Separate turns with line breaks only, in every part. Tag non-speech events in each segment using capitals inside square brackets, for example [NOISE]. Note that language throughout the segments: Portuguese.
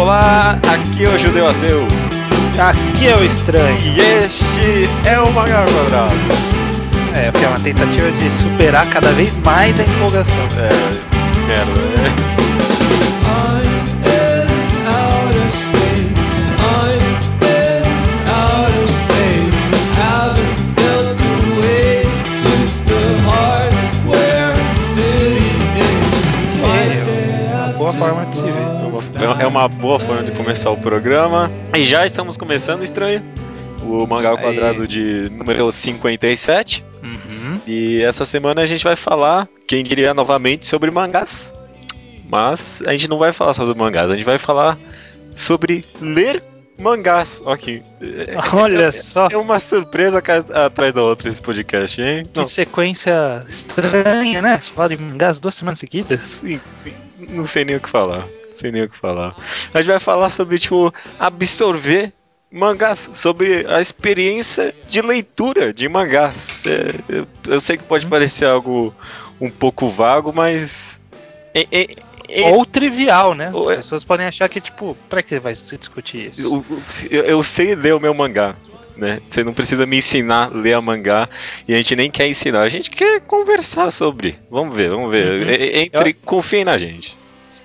Olá, aqui é o Judeu Ateu.
Aqui é o estranho.
E este é o Mangá Quadrado.
É, porque é uma tentativa de superar cada vez mais a empolgação.
É, merda, né?
É forma de se.
É uma boa forma de começar o programa. E já estamos começando, estranho. O Mangá ao. Quadrado de número 57.
Uhum.
E essa semana a gente vai falar, quem diria novamente, sobre mangás. Mas a gente não vai falar sobre mangás, a gente vai falar sobre ler mangás. Ok. É-
Olha só
É uma surpresa atrás da outra esse podcast, hein?
que sequência estranha, né? Falar de mangás duas semanas seguidas.
Sim, não sei nem o que falar. Não sei nem o que falar. A gente vai falar sobre, tipo, absorver mangás, sobre a experiência de leitura de mangás. É, eu, eu sei que pode parecer algo um pouco vago, mas. é- é- é-
Ou trivial, né?
Ou
As
é-
pessoas podem achar que, tipo, pra que vai se discutir isso?
eu, eu- eu sei ler o meu mangá. Né? Você não precisa me ensinar a ler a mangá e a gente nem quer ensinar, a gente quer conversar sobre. Vamos ver, vamos ver.
Uhum.
É- é- Entre, confiem na gente.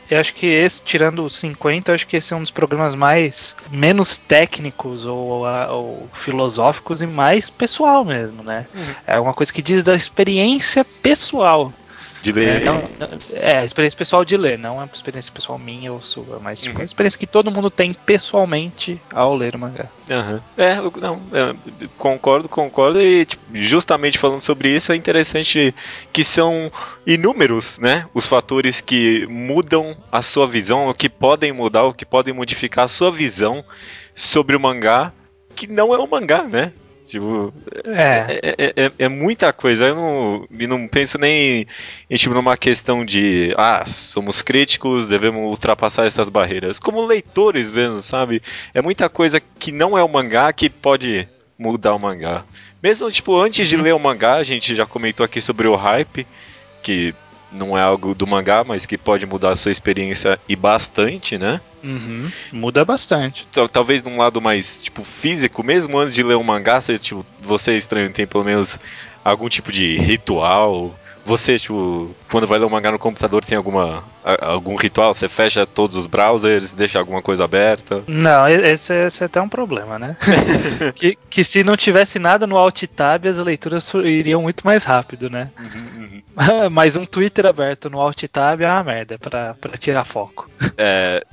Eu acho que esse, tirando os 50, eu acho que esse é um dos programas mais menos técnicos ou, ou filosóficos e mais pessoal mesmo, né?
Uhum.
É uma coisa que diz da experiência pessoal.
De ler.
É, não- não- é, a experiência pessoal de ler, não é uma experiência pessoal minha ou sua, mas tipo,
Uhum.
a experiência que todo mundo tem pessoalmente ao ler o mangá.
Aham. É, não, é, concordo, concordo. E tipo, justamente falando sobre isso, é interessante que são inúmeros, né? Os fatores que mudam a sua visão, o que podem mudar, o que podem modificar a sua visão sobre o mangá, que não é o mangá, né? Tipo,
É,
é, é- é- é muita coisa. Eu não, e não penso nem em, tipo, numa questão de ah, somos críticos, devemos ultrapassar essas barreiras. Como leitores mesmo, sabe? É muita coisa que não é o mangá que pode mudar o mangá. Mesmo, tipo, antes de ler o mangá, a gente já comentou aqui sobre o hype, que não é algo do mangá, mas que pode mudar a sua experiência e bastante, né?
uhum, muda bastante.
Tal- talvez num lado mais, tipo, físico, mesmo antes de ler um mangá, você, tipo, você estranho tem pelo menos algum tipo de ritual. Você, tipo, quando vai ler um mangá no computador, tem alguma algum ritual? Você fecha todos os browsers, deixa alguma coisa aberta?
Não, esse, é- esse é até um problema, né? [LAUGHS] que, que se não tivesse nada no Alt Tab, as leituras iriam muito mais rápido, né? [LAUGHS] Mas um Twitter aberto no Alt Tab é uma merda pra, pra tirar foco.
É,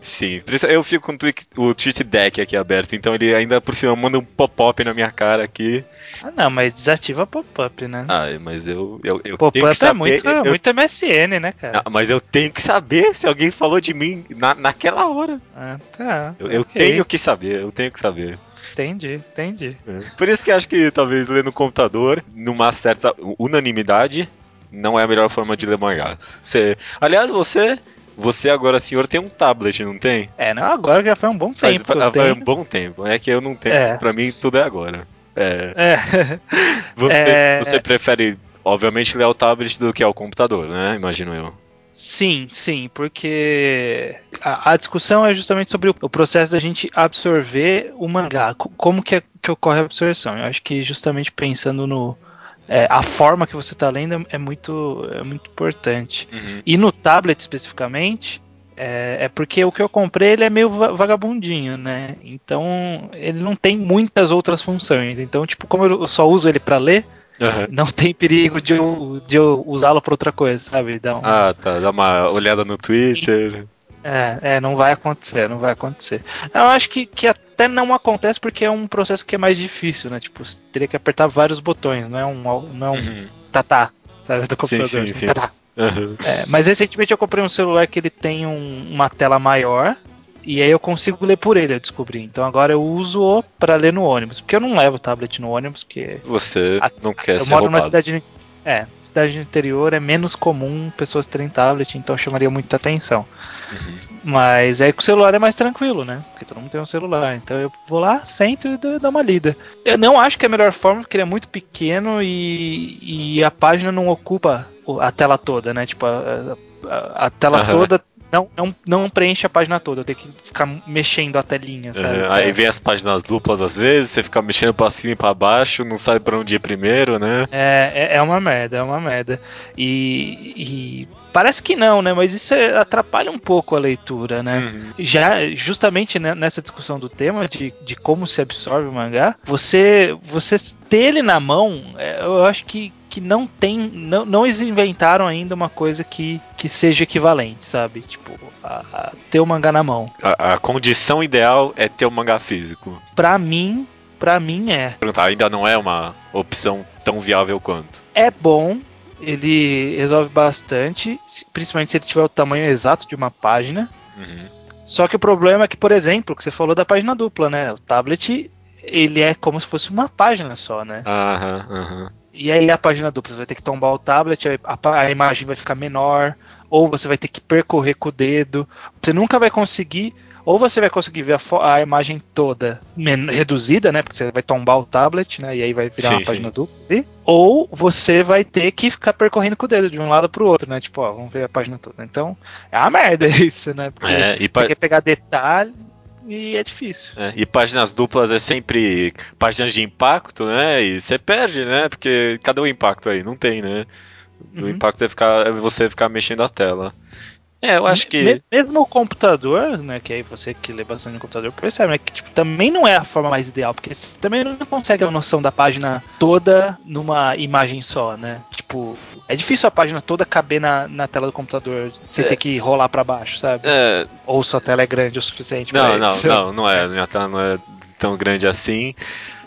sim. Eu fico com o tweet, o tweet deck aqui aberto, então ele ainda por cima manda um pop-up na minha cara aqui.
Ah, não, mas desativa pop-up, né?
Ah, mas eu, eu, eu tenho
Pop-up
que
é
saber.
muito,
eu-
muito MSN, né, cara?
Ah, mas eu tenho que saber se alguém falou de mim na, naquela hora.
Ah, tá.
Eu, eu tenho que saber, eu tenho que saber.
Entendi, entendi.
Por isso que acho que talvez ler no computador, numa certa unanimidade, não é a melhor forma de ler mangás. Você, aliás, você, você agora, senhor, tem um tablet, não tem?
É, não, agora já foi um bom tempo
faz
tenho.
um bom tempo. É que eu não tenho.
É.
Pra mim, tudo é agora. É,
É, [LAUGHS]
você,
É.
você prefere, obviamente, ler ao tablet do que ao computador, né? Imagino eu.
sim, sim, porque a, a discussão é justamente sobre o, o processo da gente absorver o mangá. Co- Como que, é, que ocorre a absorção? Eu acho que justamente pensando no. é, a forma que você está lendo é, é muito, é muito importante. E no tablet especificamente, é, é porque o que eu comprei ele é meio va- vagabundinho, né? Então ele não tem muitas outras funções. Então, tipo, como eu só uso ele para ler,
Aham.
não tem perigo de eu, de eu usá-lo para outra coisa, sabe? Dá um-
Ah, tá. Dá uma olhada no Twitter.
é, é, não vai acontecer, não vai acontecer. Eu acho que, que até não acontece porque é um processo que é mais difícil, né? Tipo, você teria que apertar vários botões, não é um, não é um
Uhum.
tatá, sabe? Do
Sim,
computador.
sim, sim.
Tatá.
Aham.
É, mas recentemente eu comprei um celular que ele tem um- uma tela maior e aí eu consigo ler por ele, eu descobri. Então agora eu uso para ler no ônibus, porque eu não levo tablet no ônibus, porque
Você
A-
não quer
eu
ser
moro numa
roubado.
cidade, é, cidade interior é menos comum pessoas terem tablet, então chamaria muita atenção.
Uhum.
Mas aí com o celular é mais tranquilo, né? Porque todo mundo tem um celular. Então eu vou lá, sento e dou dou uma lida. Eu não acho que é a melhor forma, porque ele é muito pequeno e, e a página não ocupa a tela toda, né? Tipo, a, a- a tela
Aham.
toda não, não, não preenche a página toda, eu tenho que ficar mexendo a telinha, sabe?
É, aí vem as páginas duplas às vezes, você fica mexendo pra cima e pra baixo, não sabe pra onde ir primeiro, né?
É, é, é uma merda, é uma merda. E, e parece que não, né? Mas isso é, atrapalha um pouco a leitura, né?
Uhum.
Já justamente né, nessa discussão do tema de, de como se absorve o mangá, você, você ter ele na mão, é, eu acho que que não tem. Não, não eles inventaram ainda uma coisa que, que seja equivalente, sabe? Tipo, a, a ter o mangá na mão.
A, a condição ideal é ter o mangá físico.
Pra mim, pra mim é.
Perguntar, ainda não é uma opção tão viável quanto.
É bom, ele resolve bastante, principalmente se ele tiver o tamanho exato de uma página.
Uhum.
Só que o problema é que, por exemplo, que você falou da página dupla, né? O tablet, ele é como se fosse uma página só, né?
Aham, aham.
E aí a página dupla, você vai ter que tombar o tablet, a, a- imagem vai ficar menor, ou você vai ter que percorrer com o dedo. Você nunca vai conseguir, ou você vai conseguir ver a, a imagem toda reduzida, né? Porque você vai tombar o tablet, né? E aí vai virar
Sim,
uma página
sim.
dupla. Ou você vai ter que ficar percorrendo com o dedo de um lado pro outro, né? Tipo, ó, vamos ver a página toda. Então, é uma merda [LAUGHS] isso, né? Porque
É, e, pa-
você quer pegar detalhe e é difícil.
é, e páginas duplas é sempre páginas de impacto, né? E você perde, né? Porque cadê o impacto aí? Não tem, né? O
Uhum.
impacto é, ficar, é você ficar mexendo a tela. É, eu acho que.
Me- Mesmo o computador, né? Que aí você que lê bastante no computador percebe, né? Que tipo, também não é a forma mais ideal, porque você também não consegue a noção da página toda numa imagem só, né? Tipo, é difícil a página toda caber na, na tela do computador sem
É.
ter que rolar pra baixo, sabe?
É,
Ou sua tela é grande o suficiente
Não,
pra
não,
isso.
não, não é. [LAUGHS] Minha tela não é tão grande assim.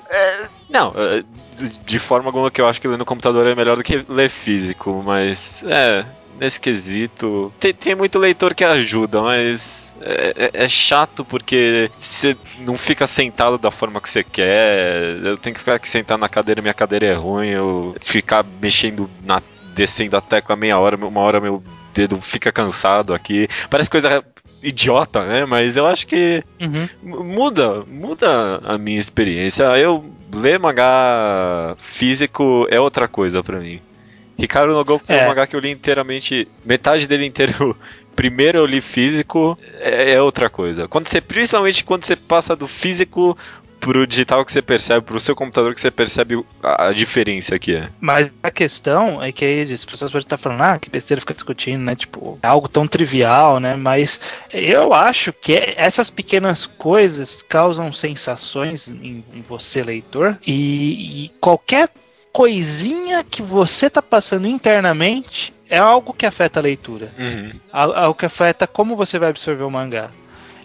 É, não, é, de- de forma alguma que eu acho que ler no computador é melhor do que ler físico, mas é. Nesse quesito. Tem, tem muito leitor que ajuda, mas é, é- é chato porque você não fica sentado da forma que você quer. Eu tenho que ficar aqui sentado na cadeira, minha cadeira é ruim. Eu ficar mexendo na. descendo a tecla meia hora, uma hora meu dedo fica cansado aqui. Parece coisa idiota, né? Mas eu acho que
Uhum.
Muda, muda a minha experiência. Eu ler mangá físico é outra coisa pra mim. Ricardo no Go foi
É.
um mangá que eu li inteiramente, metade dele inteiro. [LAUGHS] Primeiro eu li físico, é, é outra coisa. Quando você, principalmente quando você passa do físico pro digital que você percebe, pro seu computador que você percebe a, diferença que é.
Mas a questão é que aí as pessoas podem estar falando, ah, que besteira fica discutindo, né? Tipo, é algo tão trivial, né? Mas eu acho que essas pequenas coisas causam sensações em, em você, leitor, e, e qualquer coisinha que você tá passando internamente é algo que afeta a leitura. Al- Algo que afeta como você vai absorver o mangá.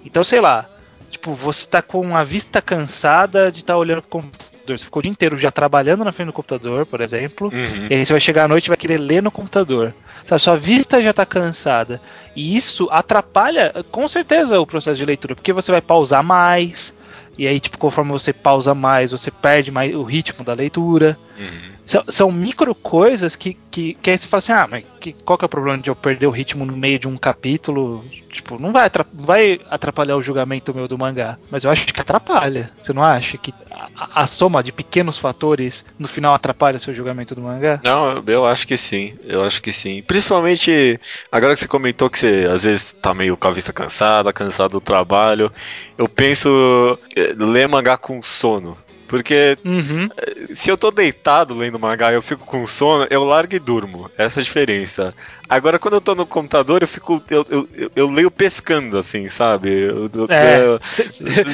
Então, sei lá, tipo, você tá com a vista cansada de estar olhando pro computador. Você ficou o dia inteiro já trabalhando na frente do computador, por exemplo.
Uhum.
E aí você vai chegar à noite e vai querer ler no computador. Sabe, sua vista já tá cansada. E isso atrapalha, com certeza, o processo de leitura, porque você vai pausar mais. E aí, tipo, conforme você pausa mais, você perde mais o ritmo da leitura.
Uhum.
São, são micro coisas que, que, que aí você fala assim, ah, mas que, qual que é o problema de eu perder o ritmo no meio de um capítulo? Tipo, não vai, vai atrapalhar o julgamento meu do mangá. Mas eu acho que atrapalha. Você não acha que a, a- soma de pequenos fatores no final atrapalha seu julgamento do mangá?
Não, eu- eu acho que sim. Eu acho que sim. Principalmente agora que você comentou que você às vezes tá meio com a vista cansada, cansado do trabalho. Eu penso eh, ler mangá com sono. Porque
Uhum.
se eu tô deitado lendo mangá e eu fico com sono, eu largo e durmo. Essa é a diferença. Agora, quando eu tô no computador, eu fico. Eu, eu, eu- eu leio pescando, assim, sabe? Eu-
É,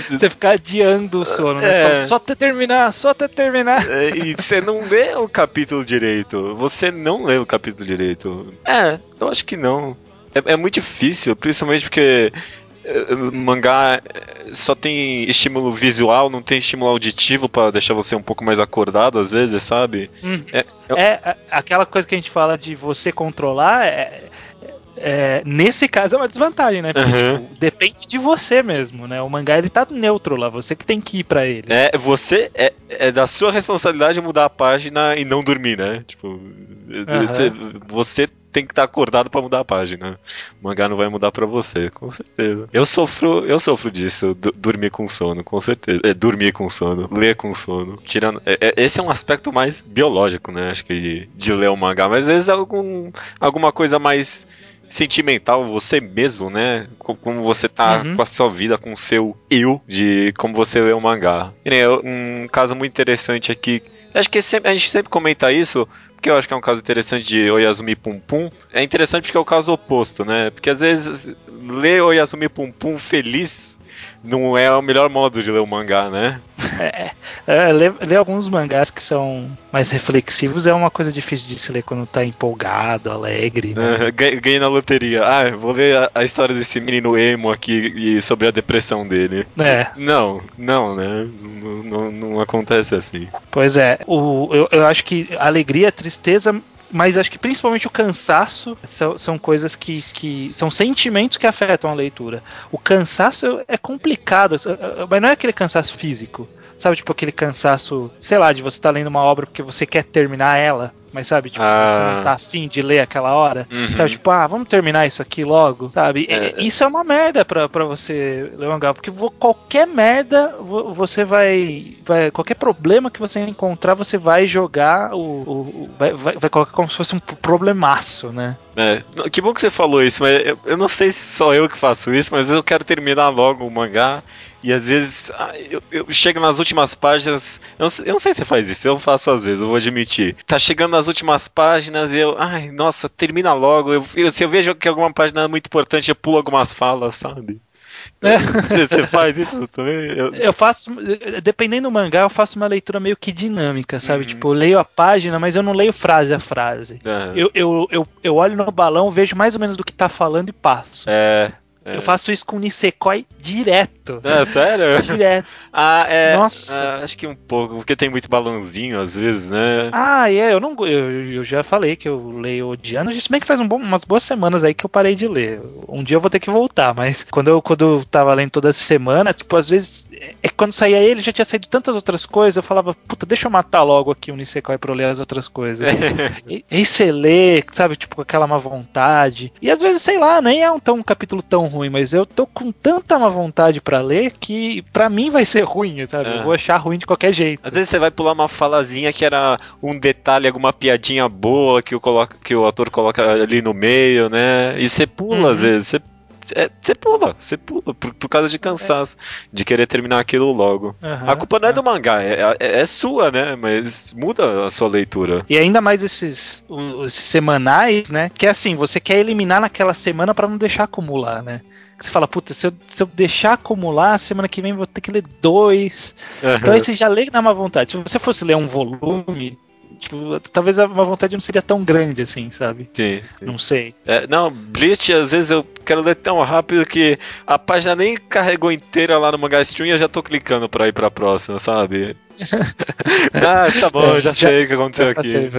você [LAUGHS] fica adiando o sono, né?
É.
fala, só até terminar, só até terminar.
É, E você não lê o capítulo direito. Você não lê o capítulo direito. É, eu acho que não. É, é muito difícil, principalmente porque mangá é, só tem estímulo visual, não tem estímulo auditivo pra deixar você um pouco mais acordado às vezes, sabe?
Hum.
É, eu-
É, aquela coisa que a gente fala de você controlar, é, é, nesse caso é uma desvantagem, né? Porque
Uhum.
tipo, depende de você mesmo, né? O mangá ele tá neutro lá, você que tem que ir pra ele.
É, você é, é da sua responsabilidade mudar a página e não dormir, né? Tipo, você- você tem que estar acordado pra mudar a página. O mangá não vai mudar pra você, com certeza. Eu sofro, eu sofro disso, dormir com sono, com certeza. É, dormir com sono, ler com sono. Tirando, é- é- esse é um aspecto mais biológico, né? Acho que de, de ler o mangá, mas às vezes algum, alguma coisa mais sentimental, você mesmo, né? Como você tá uhum. com a sua vida, com o seu eu, de como você lê o mangá. E, um caso muito interessante aqui. Acho que sempre, a gente sempre comenta isso, porque eu acho que é um caso interessante de Oyasumi Pum Pum. É interessante porque é o caso oposto, né? Porque às vezes ler Oyasumi Pum Pum feliz não é o melhor modo de ler o mangá, né?
É, é ler, ler, alguns mangás que são mais reflexivos é uma coisa difícil de se ler quando tá empolgado, alegre.
Né? ganhei na loteria. Ah, vou ler a, a, história desse menino emo aqui e sobre a depressão dele.
É.
Não, não, né? Não, não, não acontece assim.
Pois é. O, eu, eu acho que alegria, tristeza mas acho que principalmente o cansaço são, são coisas que, que. são sentimentos que afetam a leitura. O cansaço é complicado, mas não é aquele cansaço físico. Sabe, tipo aquele cansaço, sei lá, de você estar tá lendo uma obra porque você quer terminar ela. Mas sabe, tipo, ah. você não tá afim de ler aquela hora. Uhum. Sabe, tipo, ah, vamos terminar isso aqui logo, sabe? É. Isso é uma merda pra, pra você ler mangá, porque qualquer merda você vai, vai. Qualquer problema que você encontrar, você vai jogar o. o vai, vai, vai, colocar como se fosse um problemaço, né?
É, que bom que você falou isso, mas eu, eu não sei se só eu que faço isso, mas eu quero terminar logo o mangá e às vezes ah, eu, eu, chego nas últimas páginas. Eu não, eu não, sei se você faz isso, eu faço às vezes, eu vou admitir. Tá chegando nas últimas páginas e eu. Ai, nossa, termina logo. Eu, se eu vejo que alguma página é muito importante, eu pulo algumas falas, sabe? É. Você faz isso também?
Eu... [LAUGHS] eu... faço, dependendo do mangá, eu faço uma leitura meio que dinâmica, sabe? Uhum. Tipo, eu leio a página, mas eu não leio frase a frase. Uhum. Eu, eu, eu, eu olho no balão, vejo mais ou menos do que tá falando e passo.
É.
É. Eu faço isso com Nisekoi direto.
É, sério? [LAUGHS]
direto. [LAUGHS]
Ah, é. Nossa. É, acho que um pouco, porque tem muito balãozinho às vezes, né?
Ah, é, eu não. Eu, eu já falei que eu leio odiando. Se bem que faz um bom, umas boas semanas aí que eu parei de ler. Um dia eu vou ter que voltar, mas quando eu, quando eu tava lendo toda semana, tipo, às vezes. É quando saía ele, já tinha saído tantas outras coisas, eu falava, puta, deixa eu matar logo aqui o Nisekoi pra eu ler as outras coisas. [LAUGHS] e, e você lê, sabe, tipo, com aquela má vontade. E às vezes, sei lá, nem é um, tão, um capítulo tão ruim, mas eu tô com tanta má vontade para ler que para mim vai ser ruim, sabe? É. Eu vou achar ruim de qualquer jeito.
Às vezes você vai pular uma falazinha que era um detalhe, alguma piadinha boa que o, coloca, que o autor coloca ali no meio, né? E você pula uhum. às vezes, você você é, pula, você pula, por, por, causa de cansaço, é. de querer terminar aquilo logo. Uhum, a culpa não é, é do mangá, é, é, é, sua, né? Mas muda a sua leitura.
E ainda mais esses, os, semanais, né? Que é assim, você quer eliminar naquela semana para não deixar acumular, né? você fala, puta, se eu, se eu deixar acumular, semana que vem vou ter que ler dois. Uhum. Então aí você já lê na má vontade. Se você fosse ler um volume, tipo, talvez a má vontade não seria tão grande assim, sabe?
Sim, sim.
Não sei.
É, não, Bleach, às vezes eu quero ler tão rápido que a página nem carregou inteira lá no Manga Stream e eu já tô clicando pra ir pra próxima, sabe? [LAUGHS] ah, tá bom, já, já sei o que aconteceu aqui. Sei,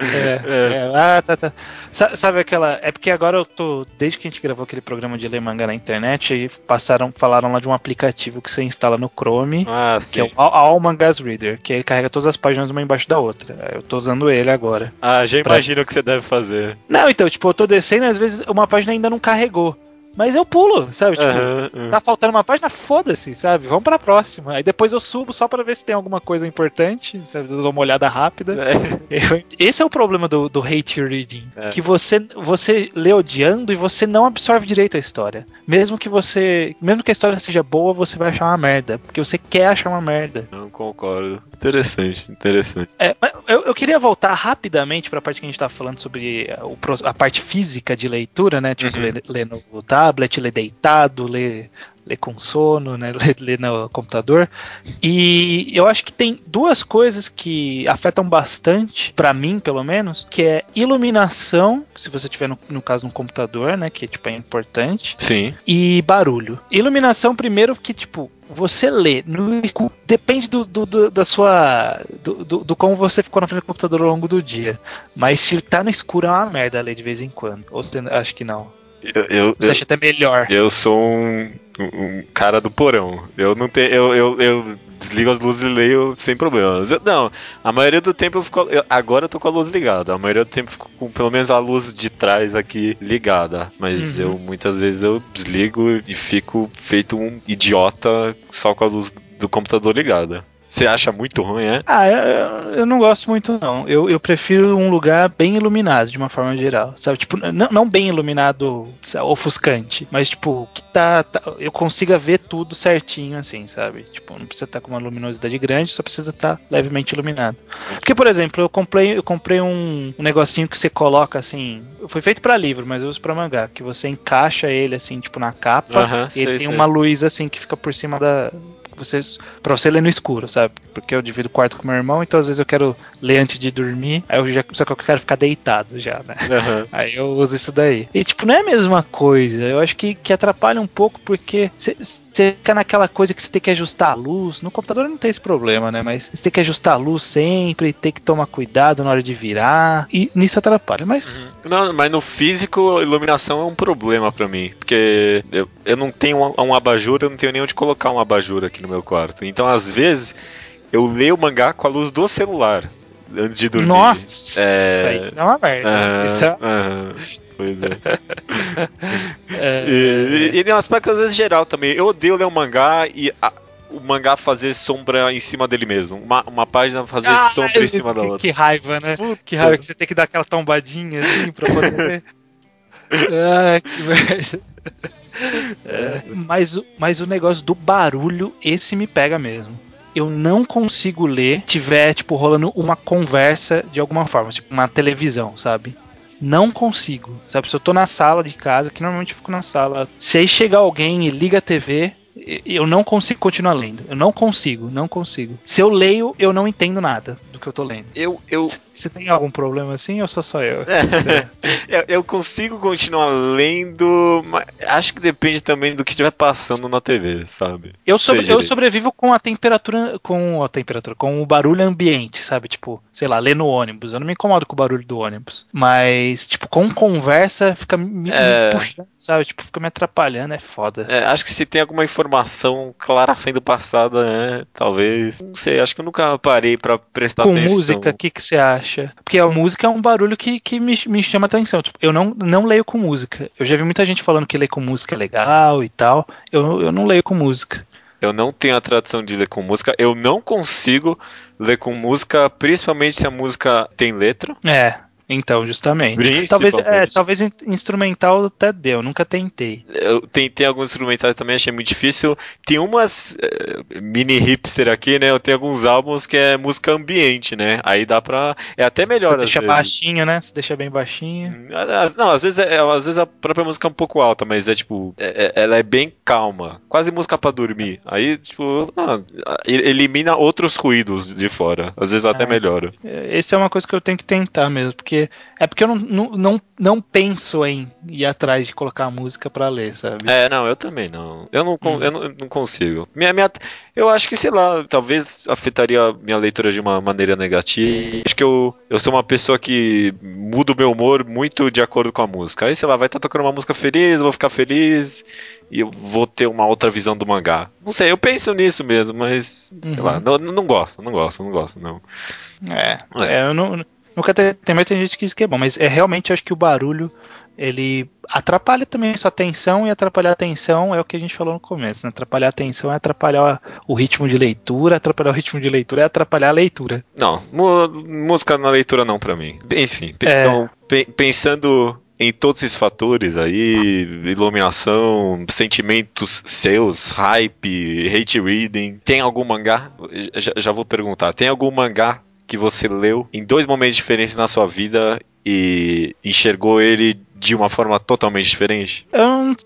é, é. É. Ah, tá, tá. Sabe aquela. É porque agora eu tô. Desde que a gente gravou aquele programa de ler manga na internet, passaram, falaram lá de um aplicativo que você instala no Chrome,
ah,
que é o All Mangas Reader, que ele carrega todas as páginas uma embaixo da outra. Eu tô usando ele agora.
Ah, já imagino o que você deve fazer.
Não, então, tipo, eu tô descendo e às vezes uma página ainda não carregou. Mas eu pulo, sabe? Tipo, uhum, uhum. tá faltando uma página, foda-se, sabe? Vamos pra próxima. Aí depois eu subo só pra ver se tem alguma coisa importante, sabe? Eu dou uma olhada rápida. É. [LAUGHS] Esse é o problema do, do hate reading. É. Que você, você lê odiando e você não absorve direito a história. Mesmo que você. Mesmo que a história seja boa, você vai achar uma merda. Porque você quer achar uma merda.
Não concordo. Interessante, interessante.
É, eu, eu queria voltar rapidamente pra parte que a gente tá falando sobre o, a parte física de leitura, né? Tipo, uhum. ler, ler no tablet, ler deitado, ler, ler com sono, né, [LAUGHS] ler, ler, no computador. E eu acho que tem duas coisas que afetam bastante, para mim pelo menos, que é iluminação, se você tiver no, no caso no computador, né, que tipo é importante.
Sim.
E barulho. Iluminação primeiro que tipo você lê no depende do, do, do da sua do, do, do, como você ficou na frente do computador ao longo do dia. Mas se tá no escuro é uma merda ler de vez em quando. Ou acho que não.
Eu, eu,
Você acha até melhor?
Eu sou um, um cara do porão. Eu não tenho. Eu, eu, eu desligo as luzes e leio sem problemas. Eu, não, a maioria do tempo eu fico. Agora eu tô com a luz ligada. A maioria do tempo eu fico com pelo menos a luz de trás aqui ligada. Mas uhum. eu muitas vezes eu desligo e fico feito um idiota só com a luz do computador ligada. Você acha muito ruim, é?
Ah, eu, eu não gosto muito, não. Eu, eu prefiro um lugar bem iluminado, de uma forma geral. Sabe? Tipo, não, não bem iluminado, sabe, ofuscante, mas tipo, que tá, tá, Eu consiga ver tudo certinho, assim, sabe? Tipo, não precisa estar tá com uma luminosidade grande, só precisa estar tá levemente iluminado. Porque, por exemplo, eu comprei, eu comprei um, um negocinho que você coloca assim. Foi feito para livro, mas eu uso pra mangá. Que você encaixa ele assim, tipo, na capa.
Aham,
e
sei,
ele tem
sei.
uma luz assim que fica por cima da. Vocês, pra você ler no escuro, sabe? Porque eu divido o quarto com meu irmão, então às vezes eu quero ler antes de dormir, aí eu já, só que eu quero ficar deitado já, né?
Aham. [LAUGHS]
Aí eu uso isso daí. E, tipo, não é a mesma coisa. Eu acho que, que atrapalha um pouco porque você fica naquela coisa que você tem que ajustar a luz. No computador não tem esse problema, né? Mas você tem que ajustar a luz sempre, tem que tomar cuidado na hora de virar. E nisso atrapalha. Mas
Uhum. Não, mas no físico, iluminação é um problema pra mim. Porque eu, eu não tenho um, um abajur, eu não tenho nem onde colocar um abajur aqui no meu quarto. Então, às vezes, eu leio o mangá com a luz do celular antes de dormir.
Nossa,
É.
isso é uma merda.
Aham,
Isso é,
aham. Pois é. [LAUGHS]
é,
E, e, e um aspecto às vezes geral também. Eu odeio ler um mangá e a- o mangá fazer sombra em cima dele mesmo. Uma, uma página fazer
Ah,
sombra
eu-
em cima da
que,
outra.
que raiva, né?
Puta.
Que raiva que você tem que dar aquela tombadinha assim pra poder ver. [LAUGHS] ah, que merda. É, mas, o- mas o negócio do barulho, esse me pega mesmo. Eu não consigo ler se tiver, tipo, rolando uma conversa de alguma forma, tipo, uma televisão, sabe? Não consigo. Sabe, se eu tô na sala de casa, que normalmente eu fico na sala. Se aí chegar alguém e liga a TV, eu não consigo continuar lendo. Eu não consigo, não consigo. Se eu leio, eu não entendo nada do que eu tô lendo.
Eu, eu,
Você tem algum problema assim ou sou só eu? [LAUGHS]
eu, eu consigo continuar lendo, mas acho que depende também do que estiver passando na TV, sabe?
Eu, sobre- eu sobrevivo com a temperatura, com a temperatura, com o barulho ambiente, sabe? Tipo, sei lá, ler no ônibus. Eu não me incomodo com o barulho do ônibus. Mas, tipo, com conversa, fica me, me
É.
puxando, sabe? Tipo, fica me atrapalhando, é foda.
É, acho que se tem alguma informação clara sendo passada, né? Talvez. Não sei, acho que eu nunca parei pra prestar
com
atenção.
música, o que, que você acha? Porque a música é um barulho que, que me, me chama atenção. Tipo, eu não, não leio com música. Eu já vi muita gente falando que ler com música é legal e tal. Eu, eu não leio com música.
Eu não tenho a tradição de ler com música. Eu não consigo ler com música, principalmente se a música tem letra.
É, então, justamente. Talvez, é, talvez in- instrumental até deu, nunca tentei.
Eu tentei alguns instrumentais também, achei muito difícil. Tem umas eh, mini hipster aqui, né? Eu tenho alguns álbuns que é música ambiente, né? Aí dá pra. É até melhor
Você deixa
vezes.
baixinho, né? Você deixa bem baixinho.
Ah, Não, às vezes, é, às vezes a própria música é um pouco alta, mas é tipo, é- é- ela é bem calma, quase música pra dormir. Aí, tipo, ah, elimina outros ruídos de fora. Às vezes até
Ah.
melhora.
É, Esse é uma coisa que eu tenho que tentar mesmo, porque é porque eu não, não, não, não penso em ir atrás de colocar a música pra ler, sabe?
É, não, eu também não. Eu não,
Hum.
eu não, eu não consigo. Minha, minha, eu acho que, sei lá, talvez afetaria minha leitura de uma maneira negativa. Acho que eu, eu sou uma pessoa que muda o meu humor muito de acordo com a música. Aí, sei lá, vai estar tocando uma música feliz, eu vou ficar feliz e eu vou ter uma outra visão do mangá. Não sei, eu penso nisso mesmo, mas, sei
Uhum.
lá, não, não gosto, não gosto, não gosto, não.
É,
É.
é, eu não, nunca te- tem gente que diz que é bom, mas é realmente acho que o barulho ele atrapalha também a sua atenção e atrapalhar a atenção é o que a gente falou no começo, né? Atrapalhar a atenção é atrapalhar o ritmo de leitura, atrapalhar o ritmo de leitura é atrapalhar a leitura.
Não, música na leitura não pra mim. Enfim,
É.
então, pe- pensando em todos esses fatores aí, iluminação, sentimentos seus, hype, hate reading, tem algum mangá? Já, já vou perguntar, tem algum mangá que você leu em dois momentos diferentes na sua vida e enxergou ele de uma forma totalmente diferente?
Eu não,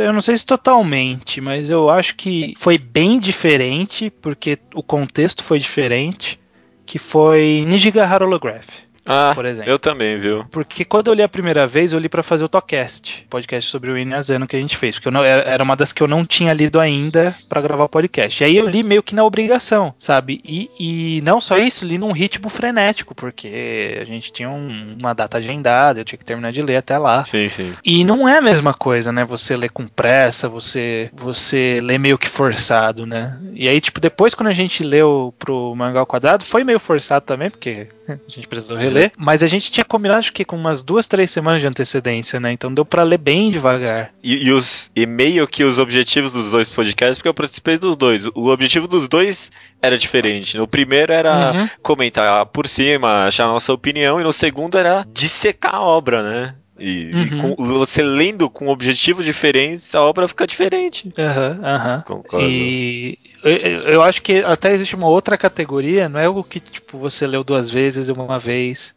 eu não sei se totalmente, mas eu acho que foi bem diferente, porque o contexto foi diferente, que foi Nijigahara Holograph.
Ah,
Por exemplo.
eu também, viu?
Porque quando eu li a primeira vez, eu li pra fazer o Tocast, podcast sobre o Inazano que a gente fez, porque eu não, era uma das que eu não tinha lido ainda pra gravar o podcast. E aí eu li meio que na obrigação, sabe? E, e não só isso, li num ritmo frenético, porque a gente tinha um- uma data agendada, eu tinha que terminar de ler até lá.
Sim, sim.
E não é a mesma coisa, né? Você lê com pressa, você você lê meio que forçado, né? E aí, tipo, depois quando a gente leu pro Mangá ao Quadrado, foi meio forçado também, porque [LAUGHS] a gente precisou reler. Ler, mas a gente tinha combinado acho que com umas duas, três semanas de antecedência, né? Então deu para ler bem devagar.
E, e, os, e meio que os objetivos dos dois podcasts, porque eu participei dos dois. O objetivo dos dois era diferente. No primeiro era uhum. comentar por cima, achar a nossa opinião, e no segundo era dissecar a obra, né? E, uhum. e com, você lendo com objetivos diferentes, a obra fica diferente.
Aham, uhum, aham. Concordo. E eu, eu, acho que até existe uma outra categoria, não é o que tipo, você leu duas vezes uma vez.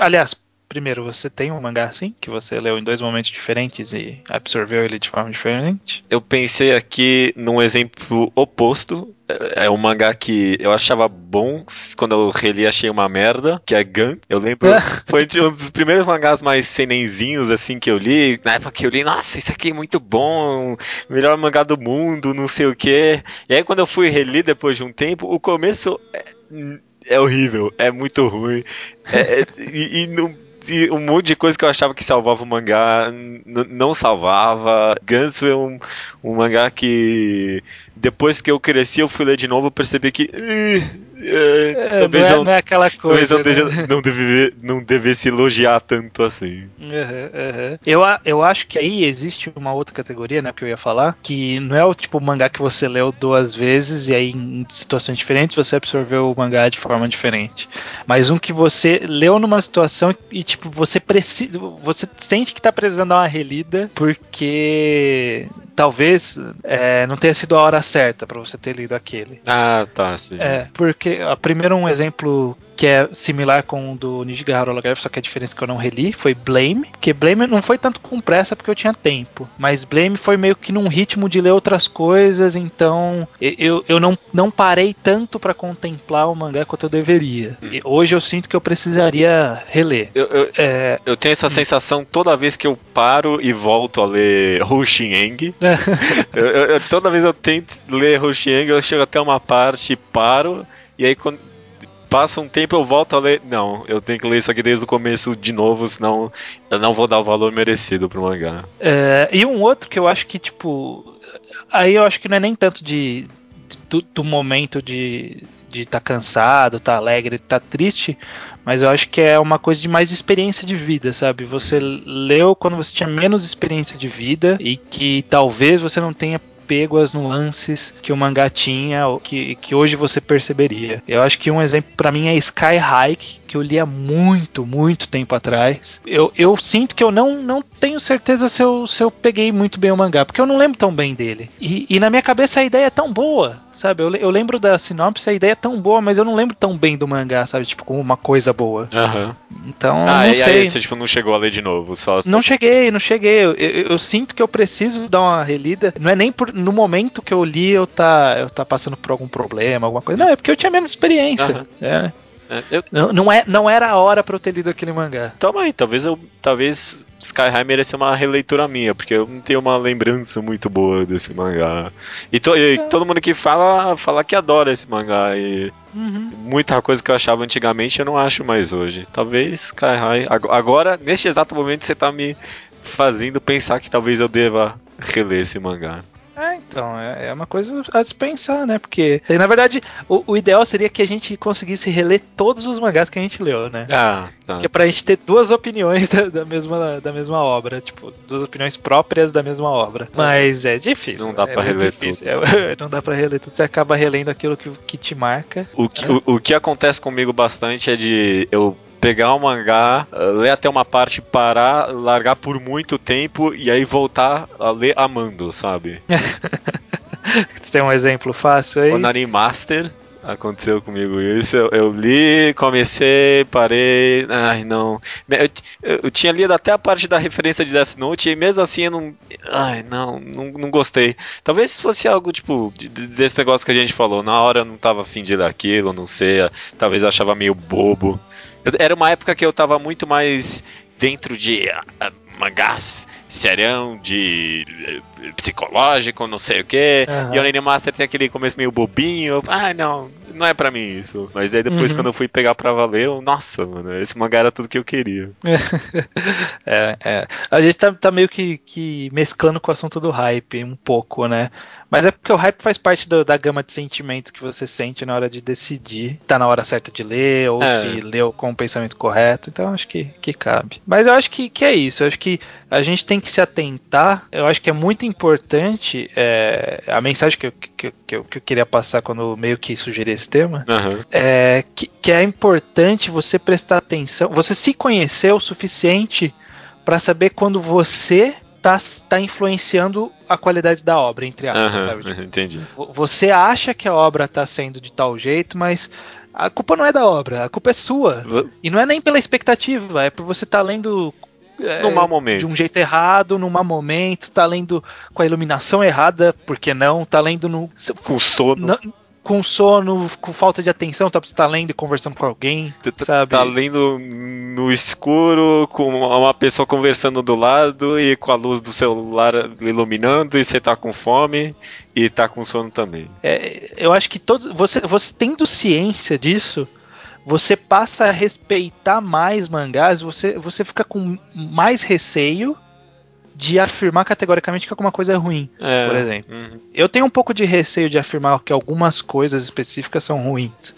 Aliás, Primeiro, você tem um mangá assim, que você leu em dois momentos diferentes e absorveu ele de forma diferente?
Eu pensei aqui num exemplo oposto. É, é um mangá que eu achava bom, quando eu reli achei uma merda, que é Gun. Eu lembro, [LAUGHS] foi um dos primeiros mangás mais senenzinhos assim que eu li. Na época que eu li, nossa, isso aqui é muito bom, melhor mangá do mundo, não sei o que. E aí quando eu fui reler depois de um tempo, o começo é, é horrível, é muito ruim. É, é e, e não um monte de coisa que eu achava que salvava o mangá não salvava. Ganso é um, um mangá que depois que eu cresci eu fui ler de novo e percebi que uh,
é, talvez não, é, não é aquela coisa.
Talvez não, né? não, deve, não devesse elogiar tanto assim.
Uhum, uhum. Eu, eu acho que aí existe uma outra categoria, né, que eu ia falar, que não é o tipo mangá que você leu duas vezes e aí em situações diferentes você absorveu o mangá de forma diferente. Mas um que você leu numa situação e tipo você precisa, você sente que tá precisando dar uma relida porque talvez é, não tenha sido a hora certa para você ter lido aquele.
Ah, tá, sim.
É, porque a primeiro um exemplo que é similar com o do Nijigahara Holograph, só que a diferença é que eu não reli foi Blame, que Blame não foi tanto com pressa porque eu tinha tempo, mas Blame foi meio que num ritmo de ler outras coisas, então eu, eu não, não parei tanto para contemplar o mangá quanto eu deveria. E hoje eu sinto que eu precisaria reler.
Eu, eu, é... eu tenho essa hum. sensação toda vez que eu paro e volto a ler Eng. [LAUGHS] toda vez eu tento ler Eng, eu chego até uma parte e paro, e aí quando passa um tempo eu volto a ler. Não, eu tenho que ler isso aqui desde o começo de novo, senão eu não vou dar o valor merecido pro mangá.
É, e um outro que eu acho que, tipo. Aí eu acho que não é nem tanto de. do, do momento de de estar tá cansado, tá alegre, tá triste, mas eu acho que é uma coisa de mais experiência de vida, sabe? Você leu quando você tinha menos experiência de vida e que talvez você não tenha pego as nuances que o mangá tinha, que, que hoje você perceberia. Eu acho que um exemplo para mim é Sky High, que eu lia muito, muito tempo atrás. Eu, eu sinto que eu não, não tenho certeza se eu, se eu peguei muito bem o mangá, porque eu não lembro tão bem dele. E, e na minha cabeça a ideia é tão boa, sabe? Eu, eu lembro da sinopse, a ideia é tão boa, mas eu não lembro tão bem do mangá, sabe? Tipo, como uma coisa boa.
Uhum.
Então, ah, não e sei.
aí você tipo, não chegou a ler de novo? Só,
Não cheguei, não cheguei. Eu, eu, eu, sinto que eu preciso dar uma relida. Não é nem por, no momento que eu li eu tá, eu tá passando por algum problema, alguma coisa. Não, é porque eu tinha menos experiência. Uhum. É. É, eu... Não, não, é, não era a hora pra eu ter lido aquele mangá.
Toma aí, talvez eu. Talvez Sky High mereça uma releitura minha, porque eu não tenho uma lembrança muito boa desse mangá. E, to, e todo mundo que fala, fala que adora esse mangá. E uhum. muita coisa que eu achava antigamente eu não acho mais hoje. Talvez Sky High. Agora, neste exato momento, você tá me fazendo pensar que talvez eu deva reler esse mangá.
É, então, é, é uma coisa a se pensar, né? Porque, na verdade, o, o, ideal seria que a gente conseguisse reler todos os mangás que a gente leu, né?
Ah, tá.
Que é pra gente ter duas opiniões [LAUGHS] da, da, mesma, da mesma obra, tipo, duas opiniões próprias da mesma obra. Mas é difícil.
Não dá
é
pra reler difícil. tudo.
É, [LAUGHS] não dá pra reler tudo, você acaba relendo aquilo que, que te marca.
O que, né? o, o que acontece comigo bastante é de eu pegar um mangá, ler até uma parte, parar, largar por muito tempo e aí voltar a ler amando, sabe?
Você [LAUGHS] tem um exemplo fácil aí?
Onari Master. Aconteceu comigo isso. Eu, eu, li, comecei, parei. Ai, não. Eu, eu, eu, tinha lido até a parte da referência de Death Note e mesmo assim eu não. Ai, não, não, não gostei. Talvez fosse algo tipo desse negócio que a gente falou. Na hora eu não tava afim de ler aquilo, não sei. Talvez eu achava meio bobo. Era uma época que eu tava muito mais dentro de uh, mangás serão de uh, psicológico, não sei o que. Uhum. E o Anime Master tem aquele começo meio bobinho. Ah, não, não é para mim isso. Mas aí depois, uhum. quando eu fui pegar pra valer, eu, nossa, mano, esse mangá era tudo que eu queria. [LAUGHS]
é, é. A gente tá, tá meio que, que mesclando com o assunto do hype um pouco, né? Mas é porque o hype faz parte do, da gama de sentimentos que você sente na hora de decidir. Tá na hora certa de ler, ou é. se leu com o pensamento correto. Então acho que, que cabe. Mas eu acho que, que é isso. Eu acho que a gente tem que se atentar. Eu acho que é muito importante é, a mensagem que eu, que, que, eu, que eu queria passar quando meio que sugeri esse tema. Uhum. É que, que é importante você prestar atenção, você se conhecer o suficiente para saber quando você tá, tá influenciando a qualidade da obra, entre aspas, uhum, sabe? Tipo,
entendi.
Você acha que a obra tá sendo de tal jeito, mas a culpa não é da obra, a culpa é sua. E não é nem pela expectativa, é por você estar tá lendo
é, no mau momento.
De um jeito errado, no mau momento, tá lendo com a iluminação errada, porque não? Tá lendo no.
Com sono
com sono, com falta de atenção, tá, você tá lendo e conversando com alguém, sabe?
Tá lendo no escuro, com uma pessoa conversando do lado e com a luz do celular iluminando e você tá com fome e tá com sono também.
É, eu acho que todos, você, você tendo ciência disso, você passa a respeitar mais mangás, você, você fica com mais receio de afirmar categoricamente que alguma coisa é ruim, é. por exemplo. Uhum. Eu tenho um pouco de receio de afirmar que algumas coisas específicas são ruins.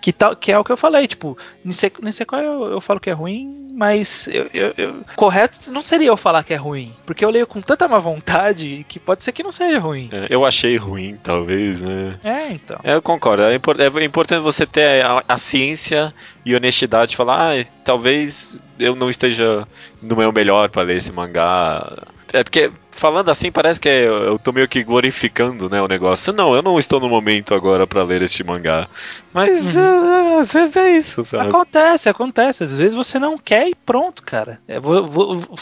Que, tal, que é o que eu falei, tipo, nem sei, nem sei qual eu, eu falo que é ruim, mas eu, eu, eu, correto não seria eu falar que é ruim, porque eu leio com tanta má vontade que pode ser que não seja ruim.
É, eu achei ruim, talvez, né?
É, então.
É, eu concordo, é, import, é importante você ter a, a ciência e honestidade de falar, ah, talvez eu não esteja no meu melhor para ler esse mangá. É porque falando assim, parece que é, eu tô meio que glorificando, né, o negócio. Não, eu não estou no momento agora para ler este mangá. Mas uhum. uh, às vezes é isso, sabe?
Acontece, acontece. Às vezes você não quer e pronto, cara. É,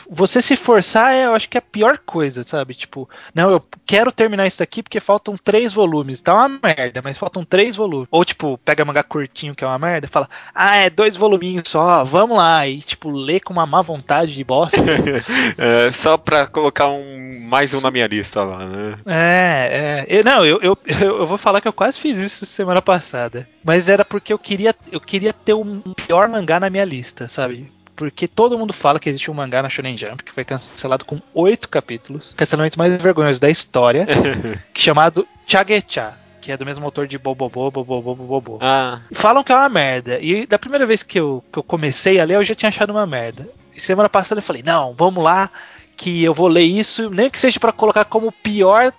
você se forçar, é, eu acho que é a pior coisa, sabe? Tipo, não, eu quero terminar isso aqui porque faltam três volumes. Tá uma merda, mas faltam três volumes. Ou, tipo, pega mangá curtinho, que é uma merda, fala, ah, é dois voluminhos só, vamos lá. E, tipo, lê com uma má vontade de bosta. [LAUGHS]
é, só pra colocar um mais um na minha lista lá, né?
É, é. Eu, não, eu, eu, eu vou falar que eu quase fiz isso semana passada. Mas era porque eu queria, eu queria ter o um pior mangá na minha lista, sabe? porque todo mundo fala que existe um mangá na Shonen Jump que foi cancelado com oito capítulos, cancelamento mais vergonhoso da história, [LAUGHS] chamado Chagecha, que é do mesmo autor de Bobobo, Bobobo, Bobobo. Ah. Falam que é uma merda. E da primeira vez que eu, que eu comecei a ler, eu já tinha achado uma merda. E semana passada eu falei, não, vamos lá, que eu vou ler isso, nem que seja para colocar como o pior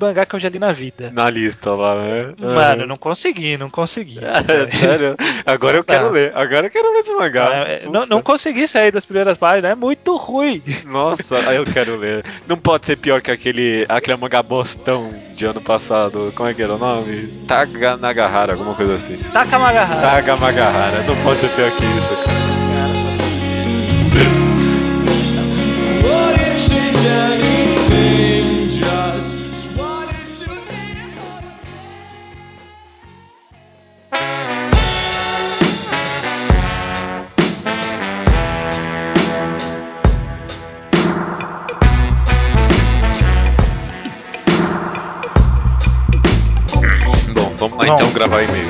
mangá que eu já li na vida.
Na lista lá, né?
Mano, uhum. não consegui, não consegui. [LAUGHS]
sério? Agora eu quero tá. ler. Agora eu quero ler esse mangá.
É, não, não consegui sair das primeiras páginas, é muito ruim.
Nossa, eu quero ler. Não pode ser pior que aquele, aquele mangá bostão de ano passado. Como é que era o nome? Taga Nagahara, alguma coisa assim.
Taka Magahara.
Taga Magahara. Não pode ser pior que isso, cara. Vamos lá Não. então gravar e-mail.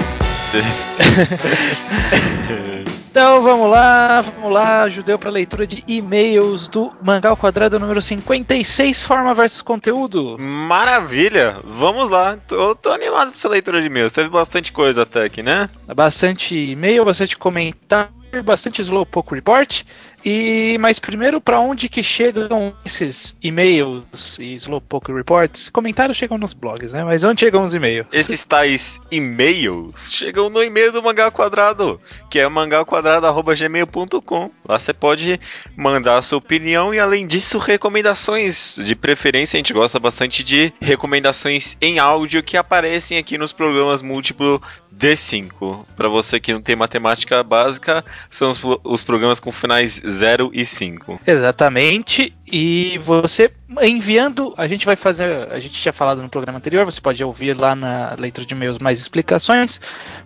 [LAUGHS]
então vamos lá, vamos lá, judeu para leitura de e-mails do Mangá ao Quadrado número 56, forma versus conteúdo.
Maravilha, vamos lá, tô, tô animado pra essa leitura de e-mails, teve bastante coisa até aqui, né?
Bastante e-mail, bastante comentário, bastante Slowpoke Report e, mas primeiro, para onde que chegam esses e-mails e Slowpoke Reports? Comentários chegam nos blogs, né? Mas onde chegam os e-mails?
Esses tais e-mails chegam no e-mail do Mangá Quadrado, que é mangaquadrado.gmail.com. Lá você pode mandar a sua opinião e, além disso, recomendações. De preferência, a gente gosta bastante de recomendações em áudio que aparecem aqui nos programas múltiplo D5. Para você que não tem matemática básica, são os, os programas com finais 0 e 5.
Exatamente. E você enviando, a gente vai fazer, a gente tinha falado no programa anterior, você pode ouvir lá na leitura de e-mails mais explicações,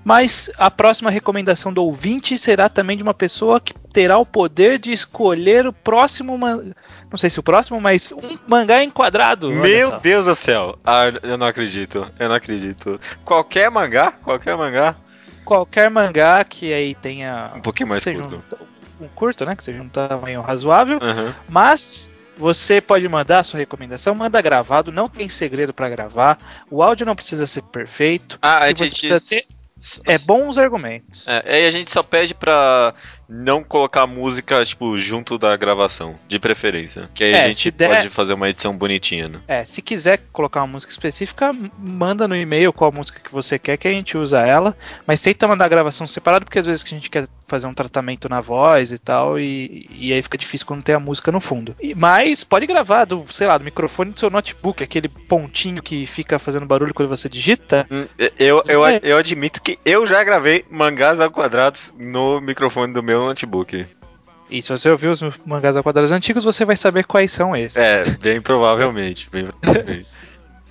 mas a próxima recomendação do ouvinte será também de uma pessoa que terá o poder de escolher o próximo, não sei se o próximo, mas um mangá enquadrado.
Meu Deus do céu. Ah, eu não acredito. Eu não acredito. Qualquer mangá, qualquer mangá
qualquer mangá que aí tenha
um pouquinho mais curto.
Um, um curto, né? Que seja um tamanho razoável. Uhum. Mas Você pode mandar a sua recomendação, manda gravado, não tem segredo para gravar. O áudio não precisa ser perfeito.
Ah,
que você precisa ter é bons argumentos.
É, aí a gente só pede pra não colocar música, tipo, junto da gravação, de preferência. Que aí
É,
a gente
der-
pode fazer uma edição bonitinha, né?
É, se quiser colocar uma música específica, manda no e-mail qual música que você quer que a gente usa ela. Mas tenta mandar a gravação separada, porque às vezes que a gente quer fazer um tratamento na voz e tal, e, e aí fica difícil quando tem a música no fundo. E- mas pode gravar do, sei lá, do microfone do seu notebook, aquele pontinho que fica fazendo barulho quando você digita.
Hum, Eu, eu,
Você-
eu admito que eu já gravei mangás ao quadrados no microfone do meu notebook.
E se você ouvir os mangás ao quadrados antigos, você vai saber quais são esses.
É, bem provavelmente. Bem provavelmente. [LAUGHS]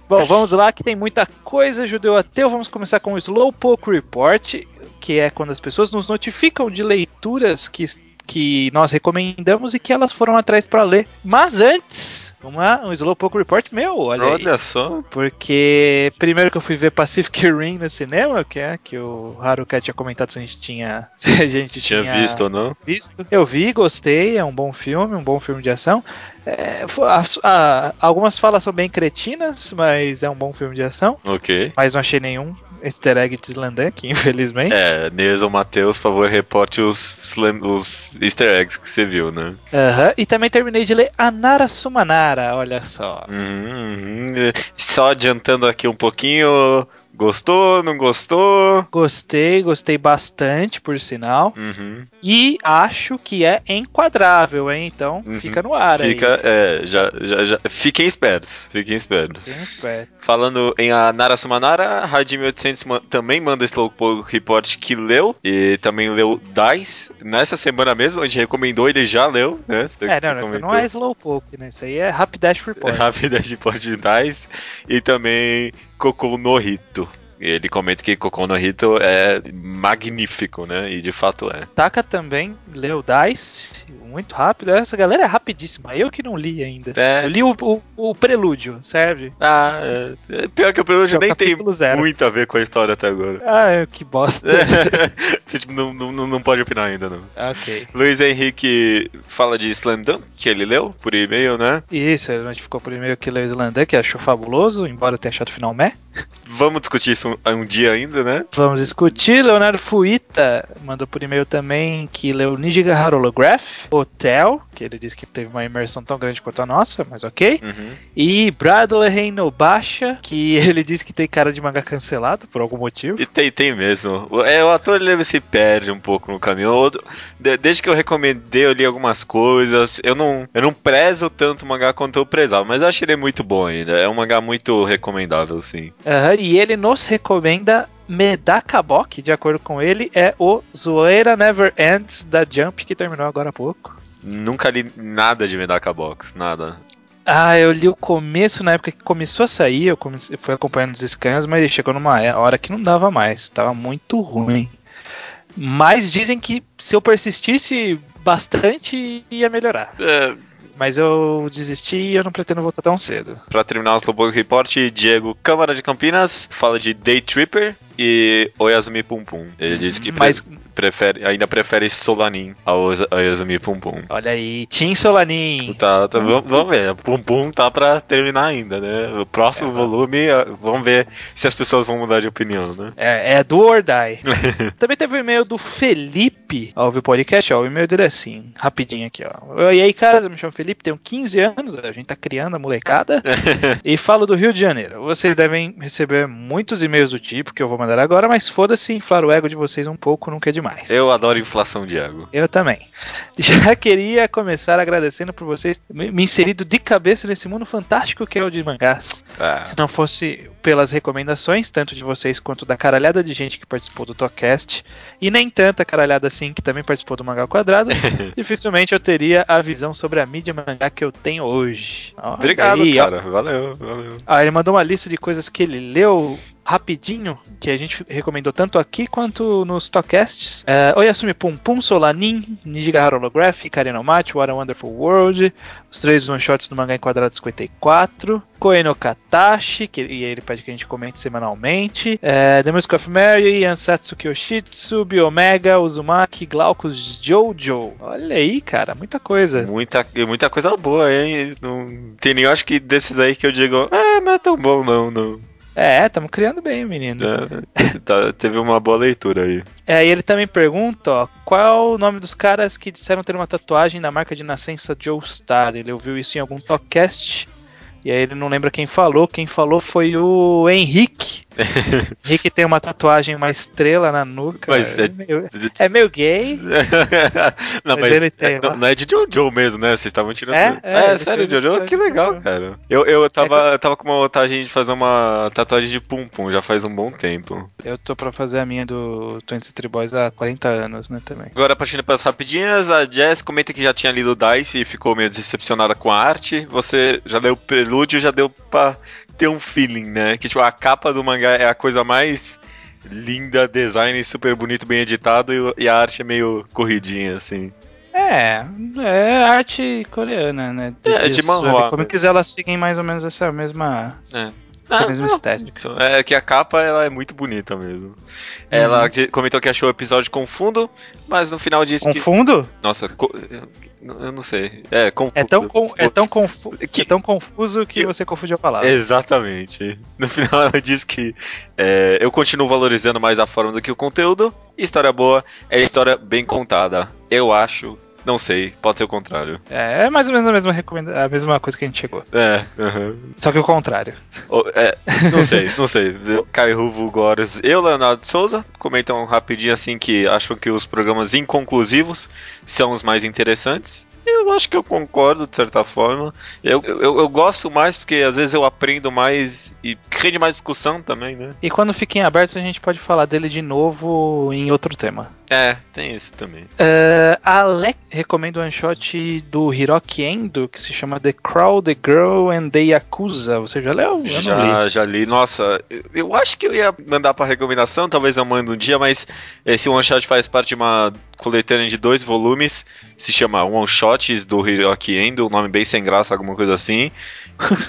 Bom, vamos lá que tem muita coisa judeu ateu. Vamos começar com o Slowpoke Report, que é quando as pessoas nos notificam de leituras que, que nós recomendamos e que elas foram atrás para ler. Mas antes, uma, um Slowpoke Report meu, olha, aí.
Olha só.
Porque primeiro que eu fui ver Pacific Rim no cinema, que é que o Haruka tinha comentado se a gente tinha, [LAUGHS] se a gente
Tinha
tinha
visto ou não?
visto. Eu vi, gostei, é um bom filme, um bom filme de ação. É, as- a- algumas falas são bem cretinas, mas é um bom filme de ação.
Ok.
Mas não achei nenhum easter egg de Slandank, [LAUGHS] infelizmente.
É, Nelson Matheus, por favor, reporte os, os easter eggs que você viu, né?
Aham, E também terminei de ler Anara Sumanara, olha só.
Uhum, uhum. Só adiantando aqui um pouquinho. Gostou, não gostou?
Gostei, gostei bastante, por sinal.
Uhum.
E acho que é enquadrável, hein? Então
Uhum.
fica no ar
Fica, é, já, já, já. Fiquem espertos, fiquem espertos.
aí. Fiquem espertos.
Falando em a Nara Sumanara, Radime 800 ma- também manda Slowpoke Report que leu, e também leu Dice. Nessa semana mesmo, a gente recomendou, ele já leu, né? Você
É, não, não, não é Slowpoke, né? Isso aí é Rapidash Report. [LAUGHS]
Rápida de Report de Dice. E também Cocô no Rito. Ele comenta que Cocô no Rito é magnífico, né? E de fato é.
Taka também leu Dice, muito rápido. Essa galera é rapidíssima. Eu que não li ainda.
É.
Eu li o, o, o prelúdio, serve?
Ah, é. É Pior que o Prelúdio
é
nem tem
zero.
muito a ver com a história até agora. [LAUGHS]
Ah, que bosta. [LAUGHS]
Você tipo, não, não, não pode opinar ainda, não.
ok.
Luiz Henrique fala de Slandam, que ele leu por e-mail, né?
Isso, ele notificou primeiro que leu Islander, que achou fabuloso, embora tenha achado o final meh.
Vamos discutir isso um, um dia ainda, né?
Vamos discutir. Leonardo Fuita mandou por e-mail também que leu Nijigaru Holograph, Hotel, que ele disse que teve uma imersão tão grande quanto a nossa, mas ok.
Uhum.
E Bradley Reinobasha, que [LAUGHS] ele disse que tem cara de manga cancelado por algum motivo.
E tem, tem mesmo. O- É, o ator ele se perde um pouco no caminho. Outro- de- desde que eu recomendei, eu li algumas coisas. Eu não, eu não prezo tanto o mangá quanto eu prezava, mas eu achei ele muito bom ainda. É um mangá muito recomendável, sim.
Aham, e ele nos recomenda Medakabok, de acordo com ele é o Zoeira Never Ends da Jump, que terminou agora há pouco.
Nunca li nada de Medaka Box, nada.
Ah, eu li o começo, na época que começou a sair, eu, comecei, fui acompanhando os scans, mas chegou numa é- hora que não dava mais, tava muito ruim. Mas dizem que se eu persistisse bastante, ia melhorar.
É,
Mas eu desisti e eu não pretendo voltar tão cedo.
Pra terminar o Slowpoke Report, Diego Câmara de Campinas fala de Day Tripper e Oyasumi Pum Pum. Ele disse que pre-
Mas,
prefere, ainda prefere Solanin ao Oyasumi Pum Pum.
olha aí, Tim Solanin.
Tá, tá, vamos, ver. Pum Pum tá pra terminar ainda, né? O próximo
É,
volume, ah, vamos ver se as pessoas vão mudar de opinião, né?
É, é do or die. [LAUGHS] Também teve o e-mail do Felipe ao o podcast, ó. O e-mail dele é assim, rapidinho aqui, ó. E aí, cara, eu me chamo Felipe, tenho 15 anos, a gente tá criando a molecada. [LAUGHS] e falo do Rio de Janeiro. Vocês devem receber muitos e-mails do tipo que eu vou mandar agora, mas foda-se, inflar o ego de vocês um pouco nunca é demais.
Eu adoro inflação de água.
Eu também. [LAUGHS] Já queria começar agradecendo por vocês me me inserido de cabeça nesse mundo fantástico que é o de mangás.
Ah,
Se não fosse pelas recomendações, tanto de vocês quanto da caralhada de gente que participou do Tocast, e nem tanta caralhada assim que também participou do Mangá Quadrado, [LAUGHS] dificilmente eu teria a visão sobre a mídia mangá que eu tenho hoje.
Obrigado,
aí, ó.
cara. Valeu, valeu.
Ah, ele mandou uma lista de coisas que ele leu rapidinho, que a gente recomendou tanto aqui quanto nos Talkcasts. É, Oyasumi Pum Pum, Solanin, Nijigahara Holographic, Karino Machi, What a Wonderful World, os três one-shots do mangá enquadrado 54, Koe no Katashi, que e ele pede que a gente comente semanalmente, é, The Music of Mary, Ansatsu Kyoshitsu, Biomega, Uzumaki, Glaucus Jojo. Olha aí, cara, muita coisa.
Muita, muita coisa boa, hein? Não tem nem, acho que desses aí que eu digo, ah, não é tão bom não, não.
É, estamos criando bem, menino.
É, tá, teve uma boa leitura aí.
É, e ele também pergunta, ó, qual é o nome dos caras que disseram ter uma tatuagem da marca de nascença Joe Star? Ele ouviu isso em algum talkcast e aí ele não lembra quem falou. Quem falou foi o Henrique. [LAUGHS] Henrique tem uma tatuagem, uma estrela na nuca.
Mas
é,
é-
meio, é meio gay. [LAUGHS]
não,
Mas
mas,
ele tem
é- não, não é de Jojo mesmo, né? Vocês estavam tirando.
É? É,
É, sério, Jojo? Que legal, cara. Eu, eu, tava, eu tava com uma vontade de fazer uma tatuagem de pum pum já faz um bom tempo.
Eu tô pra fazer a minha do Twenty Century Boys há 40 anos, né, também.
Agora, partindo para as rapidinhas, a Jess comenta que já tinha lido Dice e ficou meio decepcionada com a arte. Você já deu o prelúdio, já deu pra ter um feeling, né? Que tipo, a capa do mangá é a coisa mais linda, design super bonito, bem editado e, a arte é meio corridinha, assim.
É, é arte coreana, né?
É, de manhwa,
webcomics,
né?
Como que elas seguem mais ou menos essa mesma,
É.
essa
Ah,
mesma
não.
estética.
É que a capa ela é muito bonita mesmo. Ela de- comentou que achou o episódio confundo, mas no final disse que.
Confundo?
Nossa, co- eu não sei. É, confundo.
É tão, con- é tão, confu [LAUGHS]
Que-
é tão confuso que você confunde a palavra.
Exatamente. No final ela diz que é, eu continuo valorizando mais a forma do que o conteúdo. História boa é história bem contada. Eu acho. Não sei, pode ser o contrário.
É, é mais ou menos a mesma, recomenda a mesma coisa que a gente chegou.
É.
Só que o contrário.
Oh, é, não sei, não sei. Caio Ruvo e o Leonardo Souza comentam rapidinho assim que acham que os programas inconclusivos são os mais interessantes. Eu acho que eu concordo, de certa forma. Eu, eu, eu gosto mais porque às vezes eu aprendo mais e rende mais discussão também, né?
E quando fiquem abertos, a gente pode falar dele de novo em outro tema.
É, tem isso também.
Uh, a Alec recomenda um one shot do Hiroki Endo que se chama The Crow, The Girl and The Yakuza. Você já leu? Eu não li.
Já, já li. Nossa, eu, acho que eu ia mandar pra recomendação, talvez eu mande um dia, mas esse one shot faz parte de uma coletânea de dois volumes, se chama One Shots do Hiroki Endo, um nome bem sem graça, alguma coisa assim.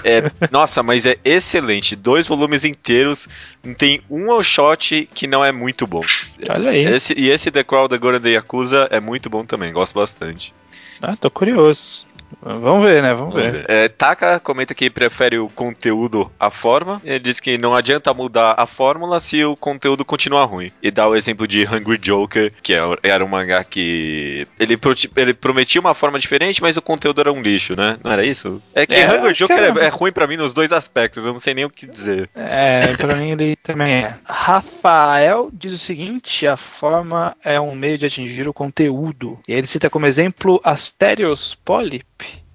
É, [LAUGHS] nossa, mas é excelente. Dois volumes inteiros, não tem um one shot que não é muito bom.
Olha aí.
Esse, e esse The Crow, The Girl and The Yakuza é muito bom também, gosto bastante.
Ah, tô curioso. Vamos ver, né? Vamos ver.
É, Taka comenta que prefere o conteúdo à forma. Ele diz que não adianta mudar a fórmula se o conteúdo continuar ruim. E dá o exemplo de Hungry Joker, que é- era um mangá que. Ele, pro- ele prometia uma forma diferente, mas o conteúdo era um lixo, né? Não era isso? É que
É,
Hungry Joker
era.
é, é ruim pra mim nos dois aspectos, eu não sei nem o que dizer.
É, pra mim ele também é. Rafael diz o seguinte: a forma é um meio de atingir o conteúdo. E ele cita como exemplo Asterios Polyp.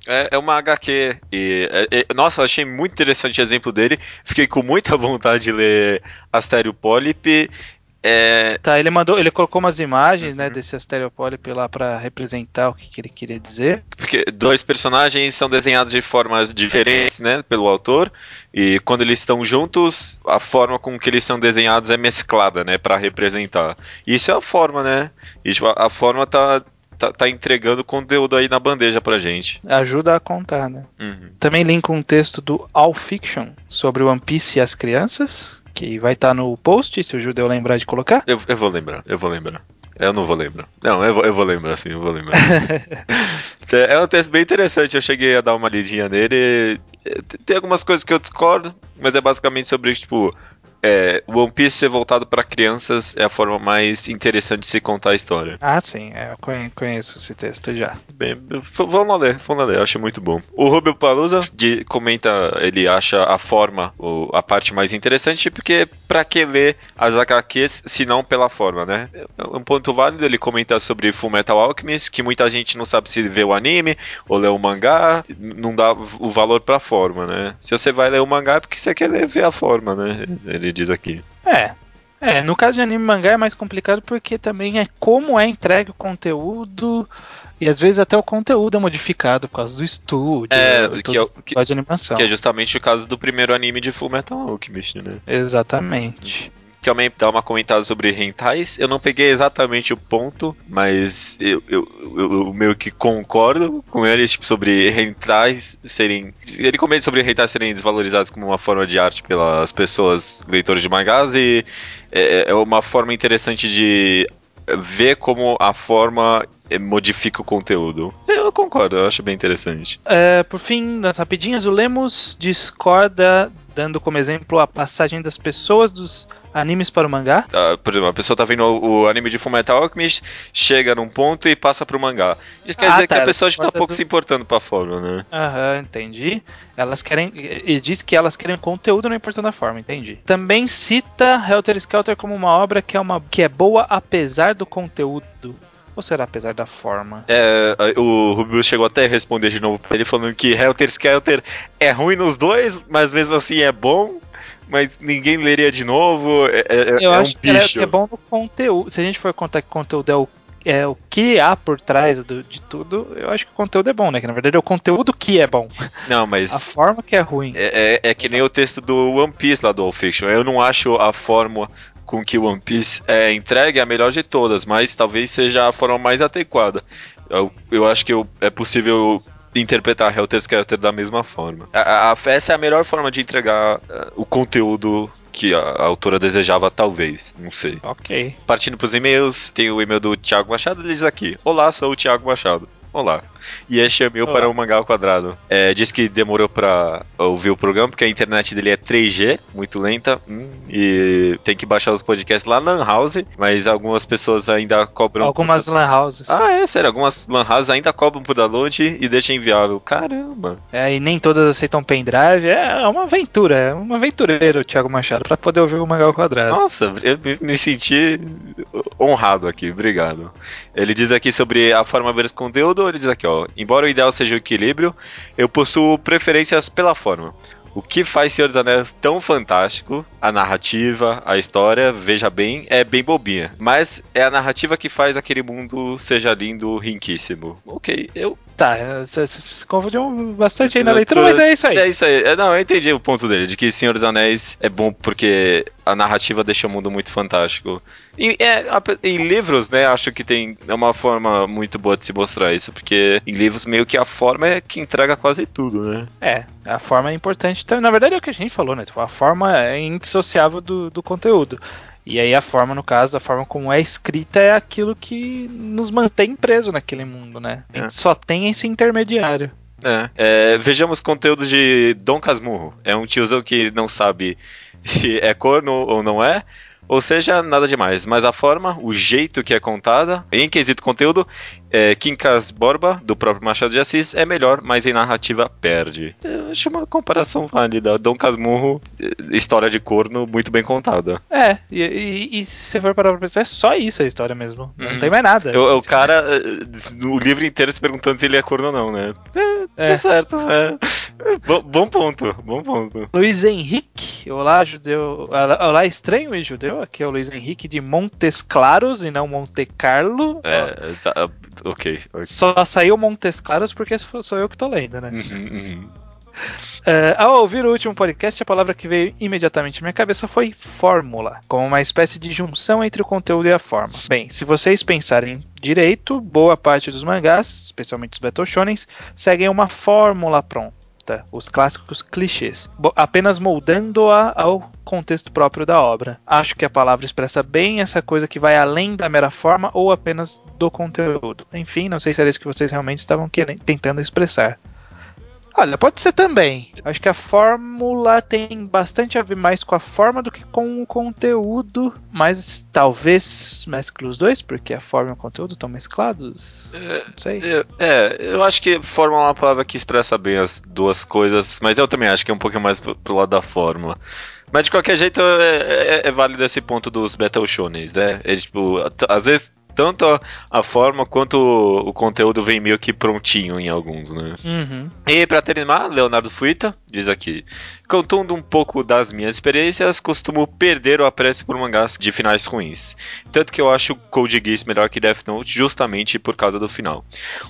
É, é uma HQ. E, é- é- nossa, achei muito interessante o exemplo dele. Fiquei com muita [LAUGHS] vontade de ler Astério Polyp. É,
Tá, ele mandou, ele colocou umas imagens, né,
Uhum.
desse Asterios Polyp lá pra representar o que, que ele queria dizer.
Porque dois personagens são desenhados de formas diferentes, né, pelo autor, e quando eles estão juntos, a forma com que eles são desenhados é mesclada, né, para representar. Isso é a forma, né? E tipo, a forma tá, tá, tá entregando conteúdo aí na bandeja pra gente.
Ajuda a contar, né?
Uhum.
Também linka um texto do All Fiction sobre One Piece e as crianças, que vai estar no post, se o judeu lembrar de colocar.
Eu, eu vou lembrar, eu vou lembrar. Eu não vou lembrar. Não, eu vou, eu vou lembrar, sim, eu vou lembrar. [LAUGHS] é um texto bem interessante, eu cheguei a dar uma lidinha nele. Tem algumas coisas que eu discordo, mas é basicamente sobre, tipo, é, One Piece ser voltado para crianças é a forma mais interessante de se contar a história.
Ah, sim, é, eu conhe- conheço esse texto já.
Bem, vamos ler, vamos ler, eu acho muito bom. O Rubio Palusa de, comenta, ele acha a forma o, a parte mais interessante, porque pra que ler as HQs se não pela forma, né? É um ponto válido, ele comenta sobre Full Metal Alchemist, que muita gente não sabe se vê o anime ou lê o mangá, não dá o valor pra forma, né? Se você vai ler o mangá é porque você quer ler, ver a forma, né? Ele diz aqui.
É, É, no caso de anime e mangá é mais complicado porque também é como é entregue o conteúdo e às vezes até o conteúdo é modificado por causa do estúdio,
É, que é o- que-
de animação.
Que é justamente o caso do primeiro anime de Fullmetal Alchemist, né?
Exatamente.
Que dá uma comentada sobre rentais. Eu não peguei exatamente o ponto, mas eu, eu, eu- eu meio que concordo com eles tipo, sobre rentais serem. Ele comenta sobre rentais serem desvalorizados como uma forma de arte pelas pessoas leitores de mangás e é, é uma forma interessante de ver como a forma eh, modifica o conteúdo. Eu concordo, eu acho bem interessante.
É, por fim, nas rapidinhas, o Lemos discorda, dando como exemplo a passagem das pessoas dos animes para o mangá.
Tá, por exemplo, a pessoa tá vendo o, o anime de Fullmetal Alchemist, chega num ponto e passa pro mangá. Isso quer
Ah,
dizer
tá,
que a pessoa já tá
discorda
pouco
do-
se importando pra forma, né?
Aham, entendi. Elas querem. E diz que elas querem conteúdo, não importando a forma, entendi. Também cita Helter Skelter como uma obra que é, uma, que é boa apesar do conteúdo. Ou será apesar da forma?
É, o Rubio chegou até a responder de novo pra ele falando que Helter Skelter é ruim nos dois, mas mesmo assim é bom. Mas ninguém leria de novo. É, é-
Eu
é
acho
um
que, é, é bom no conteúdo. Se a gente for contar que o conteúdo é o, é o que há por trás do- de tudo, eu acho que o conteúdo é bom, né? Que na verdade é o conteúdo que é bom.
Não, mas.
A forma que é ruim.
É, é- é que nem o texto do One Piece lá do All Fiction. Eu não acho a forma com que o One Piece é entregue a melhor de todas, mas talvez seja a forma mais adequada. Eu, eu acho que eu- é possível interpretar Helter Skelter da mesma forma. A, a- essa é a melhor forma de entregar eh, o conteúdo que a, a autora desejava, talvez. Não sei.
Ok.
Partindo pros e-mails, tem o e-mail do Thiago Machado, ele diz aqui: Olá, sou o Thiago Machado. Olá. E é meu
Olá.
para o Mangá ao Quadrado. É, diz que demorou pra ouvir o programa porque a internet dele é 3G, muito lenta, hum, e tem que baixar os podcasts lá na Lan House, mas algumas pessoas ainda cobram.
Algumas lan houses.
Ah, é sério, algumas Lan Houses ainda cobram por download e deixam inviável. Caramba.
É, e nem todas aceitam pendrive. É uma aventura, é um aventureiro o Thiago Machado pra poder ouvir o Mangá ao Quadrado.
Nossa, eu me- senti honrado aqui, obrigado. Ele diz aqui sobre a forma versus conteúdo, ele diz aqui, ó, embora o ideal seja o equilíbrio, eu possuo preferências pela forma. O que faz Senhor dos Anéis tão fantástico, a narrativa, a história, veja bem, é bem bobinha. Mas é a narrativa que faz aquele mundo seja lindo, riquíssimo. Ok, eu.
Tá, você se confundiu bastante aí na leitura, mas é isso aí.
É isso aí. É, não, eu entendi o ponto dele, de que Senhor dos Anéis é bom porque a narrativa deixa o mundo muito fantástico. E, é, em livros, né, acho que tem é uma forma muito boa de se mostrar isso, porque em livros meio que a forma é que entrega quase tudo, né?
É, a forma é importante. Então, na verdade é o que a gente falou, né? Tipo, a forma é indissociável do, do conteúdo. E aí a forma, no caso, a forma como é escrita é aquilo que nos mantém preso naquele mundo, né? A gente
É.
só tem esse intermediário.
É. É, vejamos conteúdo de Dom Casmurro. É um tiozão que não sabe [LAUGHS] se é corno ou não é. Ou seja, nada demais. Mas a forma, o jeito que é contada, em quesito conteúdo, é, Quincas Borba, do próprio Machado de Assis, é melhor, mas em narrativa perde. Eu acho uma comparação válida. Dom Casmurro, eh, história de corno, muito bem contada.
É, e, e- e se você for parar pra pensar, é só isso a história mesmo. Não
Uhum.
tem mais nada.
Eu- o cara, eh, o livro inteiro se perguntando se ele é corno ou não, né? É,
É.
tá certo. É. Bo- bom ponto, bom ponto.
Luiz Henrique, olá judeu, olá, estranho e judeu, aqui é o Luiz Henrique de Montes Claros e não Monte Carlo.
É, tá, ok. ok.
Só saiu Montes Claros porque sou eu que tô lendo, né?
Uhum, uhum.
É, ao ouvir o último podcast, a palavra que veio imediatamente à minha cabeça foi fórmula, como uma espécie de junção entre o conteúdo e a forma. Bem, se vocês pensarem direito, boa parte dos mangás, especialmente os Battle Shonens, seguem uma fórmula pronta, os clássicos clichês, apenas moldando-a ao contexto próprio da obra. Acho que a palavra expressa bem essa coisa que vai além da mera forma ou apenas do conteúdo. Enfim, não sei se era isso que vocês realmente estavam querendo, tentando expressar. Olha, pode ser também. Acho que a fórmula tem bastante a ver mais com a forma do que com o conteúdo, mas talvez mescle os dois, porque a forma e o conteúdo estão mesclados. Não sei.
É, É, eu acho que forma é uma palavra que expressa bem as duas coisas, mas eu também acho que é um pouquinho mais pro, pro lado da fórmula. Mas de qualquer jeito, é, é- é válido esse ponto dos Battle Shonens, né? É tipo, às vezes tanto a, a forma quanto o, o, conteúdo vem meio que prontinho em alguns, né?
Uhum.
E para terminar, Leonardo Fuita diz aqui: Contando um pouco das minhas experiências, costumo perder o apreço por mangás de finais ruins. Tanto que eu acho Code Geass melhor que Death Note justamente por causa do final.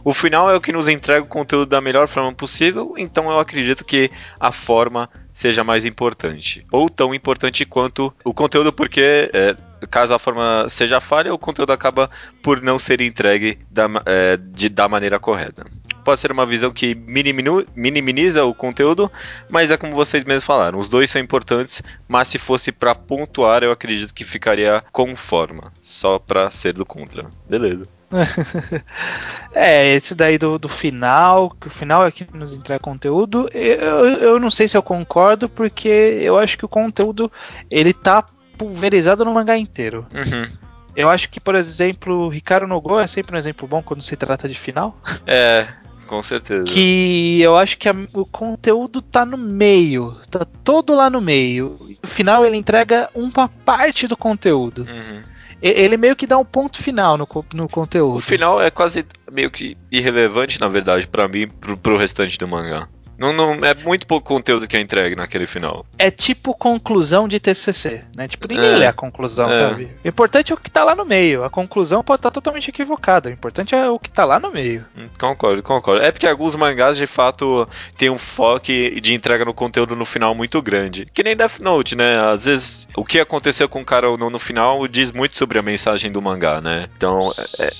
O final é o que nos entrega o conteúdo da melhor forma possível, então eu acredito que a forma seja mais importante. Ou tão importante quanto o conteúdo, porque é, caso a forma seja falha, o conteúdo acaba por não ser entregue da, é, de, da maneira correta. Pode ser uma visão que minimiza o conteúdo, mas é como vocês mesmos falaram, os dois são importantes, mas se fosse para pontuar, eu acredito que ficaria com forma, só para ser do contra. Beleza. [LAUGHS]
é, esse daí do, do final, que o final é que nos entrega conteúdo, eu, eu não sei se eu concordo, porque eu acho que o conteúdo ele tá pulverizado no mangá inteiro.
Uhum.
Eu acho que, por exemplo, Ricardo Nogo é sempre um exemplo bom quando se trata de final. [LAUGHS]
É, com certeza.
Que eu acho que a, o conteúdo tá no meio. Tá todo lá no meio. No final ele entrega uma parte do conteúdo.
Uhum
ele meio que dá um ponto final no, no conteúdo. O
final é quase meio que irrelevante, na verdade, para mim, pro, pro restante do mangá. Não, não, é muito pouco conteúdo que é entregue naquele final.
É tipo conclusão de TCC, né? Tipo, ninguém é. lê a conclusão, é. sabe? O importante é o que tá lá no meio. A conclusão pode estar tá totalmente equivocada. O importante é o que tá lá no meio.
Hum, concordo, concordo. É porque alguns mangás, de fato, tem um foco de entrega no conteúdo no final muito grande. Que nem Death Note, né? Às vezes, o que aconteceu com o cara ou não no final diz muito sobre a mensagem do mangá, né? Então...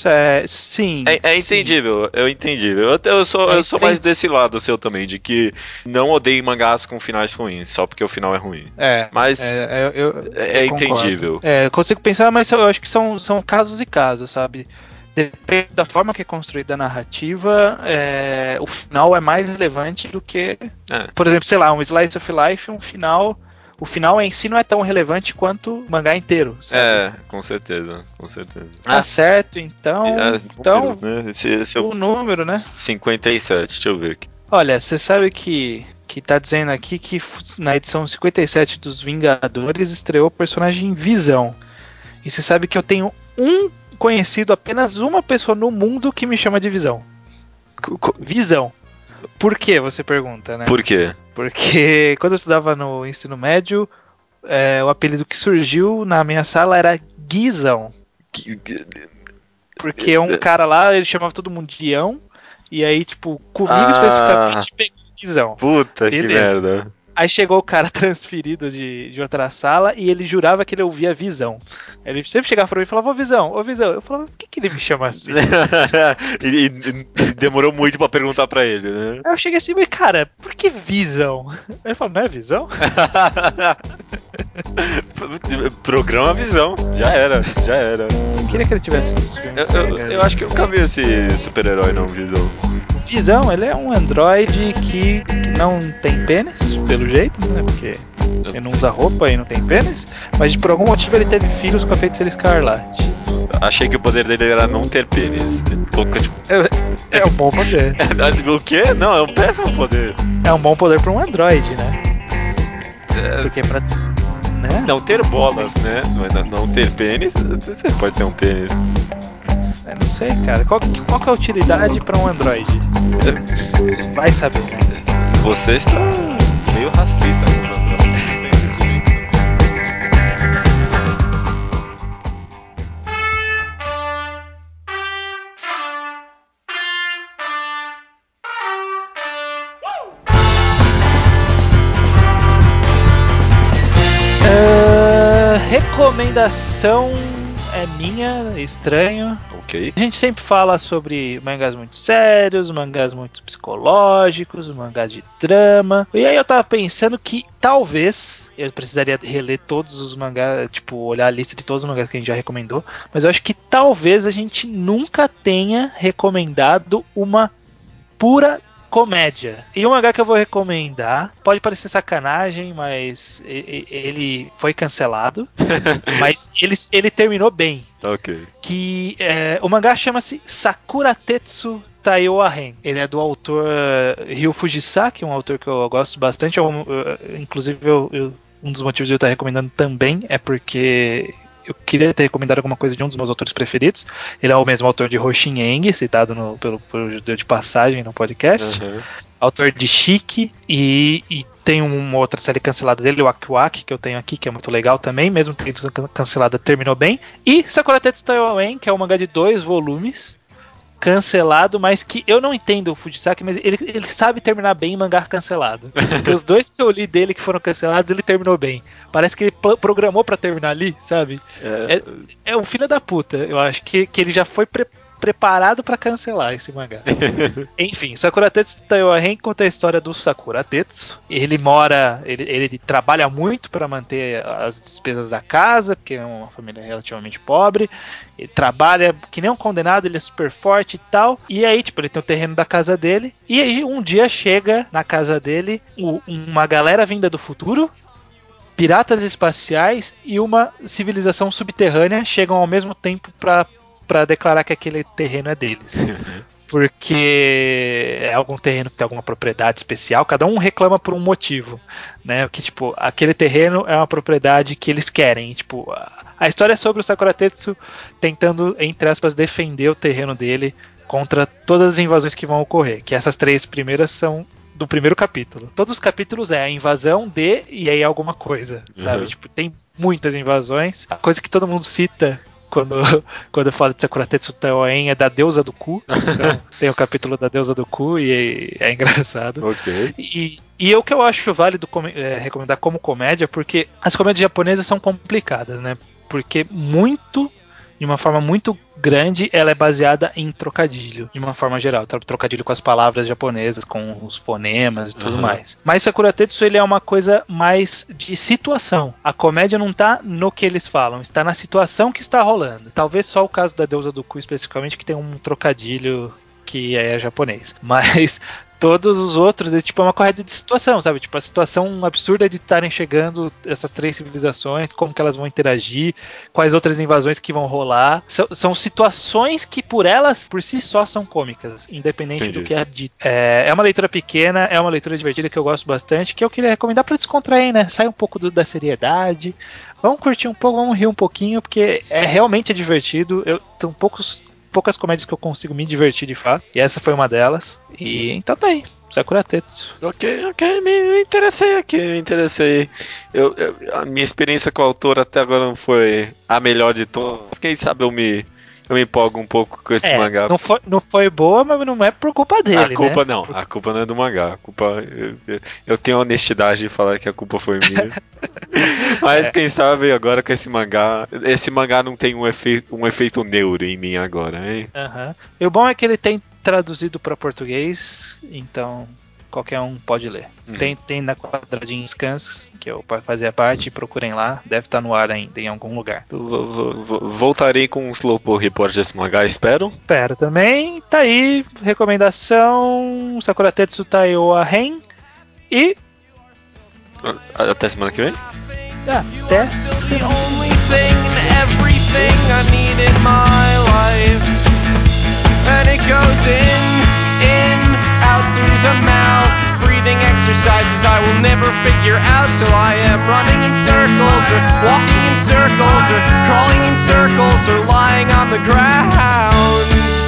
É, é sim.
É, é entendível, eu entendi. Eu, eu sou, eu sou mais desse lado seu também, de que não odeiem mangás com finais ruins, só porque o final é ruim.
É.
Mas
é, eu,
é, é entendível.
É, consigo pensar, mas eu acho que são, são casos e casos, sabe? Depende da forma que é construída a narrativa, é, o final é mais relevante do que. É. Por exemplo, sei lá, um Slice of Life, um final o final em si não é tão relevante quanto o mangá inteiro. Sabe?
É, com certeza, com certeza.
Tá ah, certo, então. É, então
número, né? esse, esse é
o, o número, né?
57, deixa eu ver aqui.
Olha, você sabe que que tá dizendo aqui que na edição 57 dos Vingadores estreou o personagem Visão. E você sabe que eu tenho um conhecido, apenas uma pessoa no mundo que me chama de Visão. Visão. Por que, você pergunta, né?
Por quê?
Porque quando eu estudava no ensino médio, é, o apelido que surgiu na minha sala era Guizão. Porque um cara lá, ele chamava todo mundo de Ião, e aí, tipo, comigo ah, especificamente, pegou visão.
Puta Beleza. que merda.
Aí chegou o cara [LAUGHS] transferido de, de outra sala e ele jurava que ele ouvia visão. Ele sempre chegava pra mim e falava, ô visão, ô visão. Eu falava, por que, que ele me chama assim? [LAUGHS]
e, e, demorou muito pra perguntar pra ele, né?
Aí eu cheguei assim, mas cara, por que visão? Ele falou, não é visão? [LAUGHS]
Programa Visão, já era, já era.
Eu queria que ele tivesse
filmes. Eu, eu, eu acho que eu nunca vi esse super-herói não, Visão.
Visão, ele é um androide que, que não tem pênis, pelo jeito, né? Porque ele não usa roupa e não tem pênis, mas por algum motivo ele teve filhos com a feiticeira escarlate.
Achei que o poder dele era não ter pênis.
É, é um bom poder. [LAUGHS]
o quê? Não, é um péssimo poder.
É um bom poder para um androide, né?
É... Porque pra. Né? Não ter bolas, né? Não ter pênis, você pode ter um pênis.
Eu não sei, cara. Qual, qual que é a utilidade para um Android? [LAUGHS] Vai saber.
Você está meio racista.
Uh, recomendação é minha, estranho.
Ok.
A gente sempre fala sobre mangás muito sérios, mangás muito psicológicos, mangás de drama. E aí eu tava pensando que talvez eu precisaria reler todos os mangás, tipo, olhar a lista de todos os mangás que a gente já recomendou. Mas eu acho que talvez a gente nunca tenha recomendado uma pura comédia. E um mangá que eu vou recomendar, pode parecer sacanagem, mas ele foi cancelado. [LAUGHS] mas ele, ele terminou bem.
Ok.
Que é, o mangá chama-se Sakura Tetsu Taioaren. Ele é do autor Ryo Fujisaki, um autor que eu gosto bastante. Eu, eu, inclusive, eu, um dos motivos de eu estar recomendando também é porque eu queria ter recomendado alguma coisa de um dos meus autores preferidos. Ele é o mesmo autor de Hoshin Eng, citado no, pelo, pelo Judeu de Passagem no podcast. Uhum. Autor de Chique e, e tem uma outra série cancelada dele, o Akiwaki, que eu tenho aqui, que é muito legal também, mesmo sido cancelada, terminou bem. E Sakura Tetsu Taiwan, que é um mangá de dois volumes, cancelado, mas que eu não entendo o Fujisaki, mas ele, ele sabe terminar bem em mangá cancelado. Porque os dois que eu li dele que foram cancelados, ele terminou bem. Parece que ele programou para terminar ali, sabe? É... é, é um filho da puta, eu acho, que, que ele já foi preparado preparado para cancelar esse mangá. [LAUGHS] Enfim, Sakura Tetsu Taiyoren conta a história do Sakura Tetsu. Ele mora, ele, ele trabalha muito para manter as despesas da casa, porque é uma família relativamente pobre. Ele trabalha que nem um condenado, ele é super forte e tal. E aí, tipo, ele tem o terreno da casa dele. E aí, um dia chega na casa dele uma galera vinda do futuro, piratas espaciais e uma civilização subterrânea chegam ao mesmo tempo para para declarar que aquele terreno é deles. [LAUGHS] Porque é algum terreno que tem alguma propriedade especial, cada um reclama por um motivo, né? Que tipo, aquele terreno é uma propriedade que eles querem, tipo, a história é sobre o Sakura Tetsu tentando entre aspas defender o terreno dele contra todas as invasões que vão ocorrer, que essas três primeiras são do primeiro capítulo. Todos os capítulos é a invasão de e aí alguma coisa, sabe? Uhum. Tipo, tem muitas invasões. A coisa que todo mundo cita quando, [LAUGHS] quando eu falo de Sakura Tetsu Taoen é da deusa do cu. [LAUGHS] Então, tem o capítulo da deusa do cu e é, engraçado.
Ok.
E, e o que eu acho válido é, recomendar como comédia, porque as comédias japonesas são complicadas, né? Porque muito de uma forma muito grande, ela é baseada em trocadilho, de uma forma geral. Trocadilho com as palavras japonesas, com os fonemas e tudo uhum. mais. Mas Sakura Tetsu ele é uma coisa mais de situação. A comédia não tá no que eles falam, está na situação que está rolando. Talvez só o caso da deusa do cu especificamente que tem um trocadilho que é japonês. [LAUGHS] Mas todos os outros é tipo é uma corrida de situação, sabe? Tipo, a situação absurda de estarem chegando essas três civilizações, como que elas vão interagir, quais outras invasões que vão rolar. São, são situações que por elas, por si só, são cômicas, independente Entendi. do que é dito. É, é uma leitura pequena, é uma leitura divertida que eu gosto bastante, que eu queria recomendar para descontrair, né? Sai um pouco do, da seriedade. Vamos curtir um pouco, vamos rir um pouquinho, porque é realmente é divertido. Eu, tem poucos poucas comédias que eu consigo me divertir de fato. E essa foi uma delas. E então tá aí. Sakura Tetsu.
Ok, ok, me interessei aqui, me interessei. Eu, eu, a minha experiência com o autor até agora não foi a melhor de todas. Quem sabe eu me eu me empolgo um pouco com esse
é,
mangá.
Não foi, não foi boa, mas não é por culpa dele.
A culpa
né?
não, a culpa não é do mangá. A culpa. Eu, eu tenho a honestidade de falar que a culpa foi minha. [LAUGHS] mas é. quem sabe agora com esse mangá. Esse mangá não tem um efeito, um efeito neuro em mim agora, hein?
Uhum. E o bom é que ele tem traduzido para português, então qualquer um pode ler. Uhum. Tem, tem na quadradinha Scans, que eu fazia parte, procurem lá, deve estar tá no ar ainda em algum lugar.
Voltarei com um Slowpoke Report desse mangá, espero.
Espero também. Tá aí, recomendação: Sakura Tetsu Taiyoa Ren. E.
Até semana que vem?
Ah, até semana. Out through the mouth. Breathing exercises I will never figure out till I am running in circles or walking in circles or crawling in circles or lying on the ground.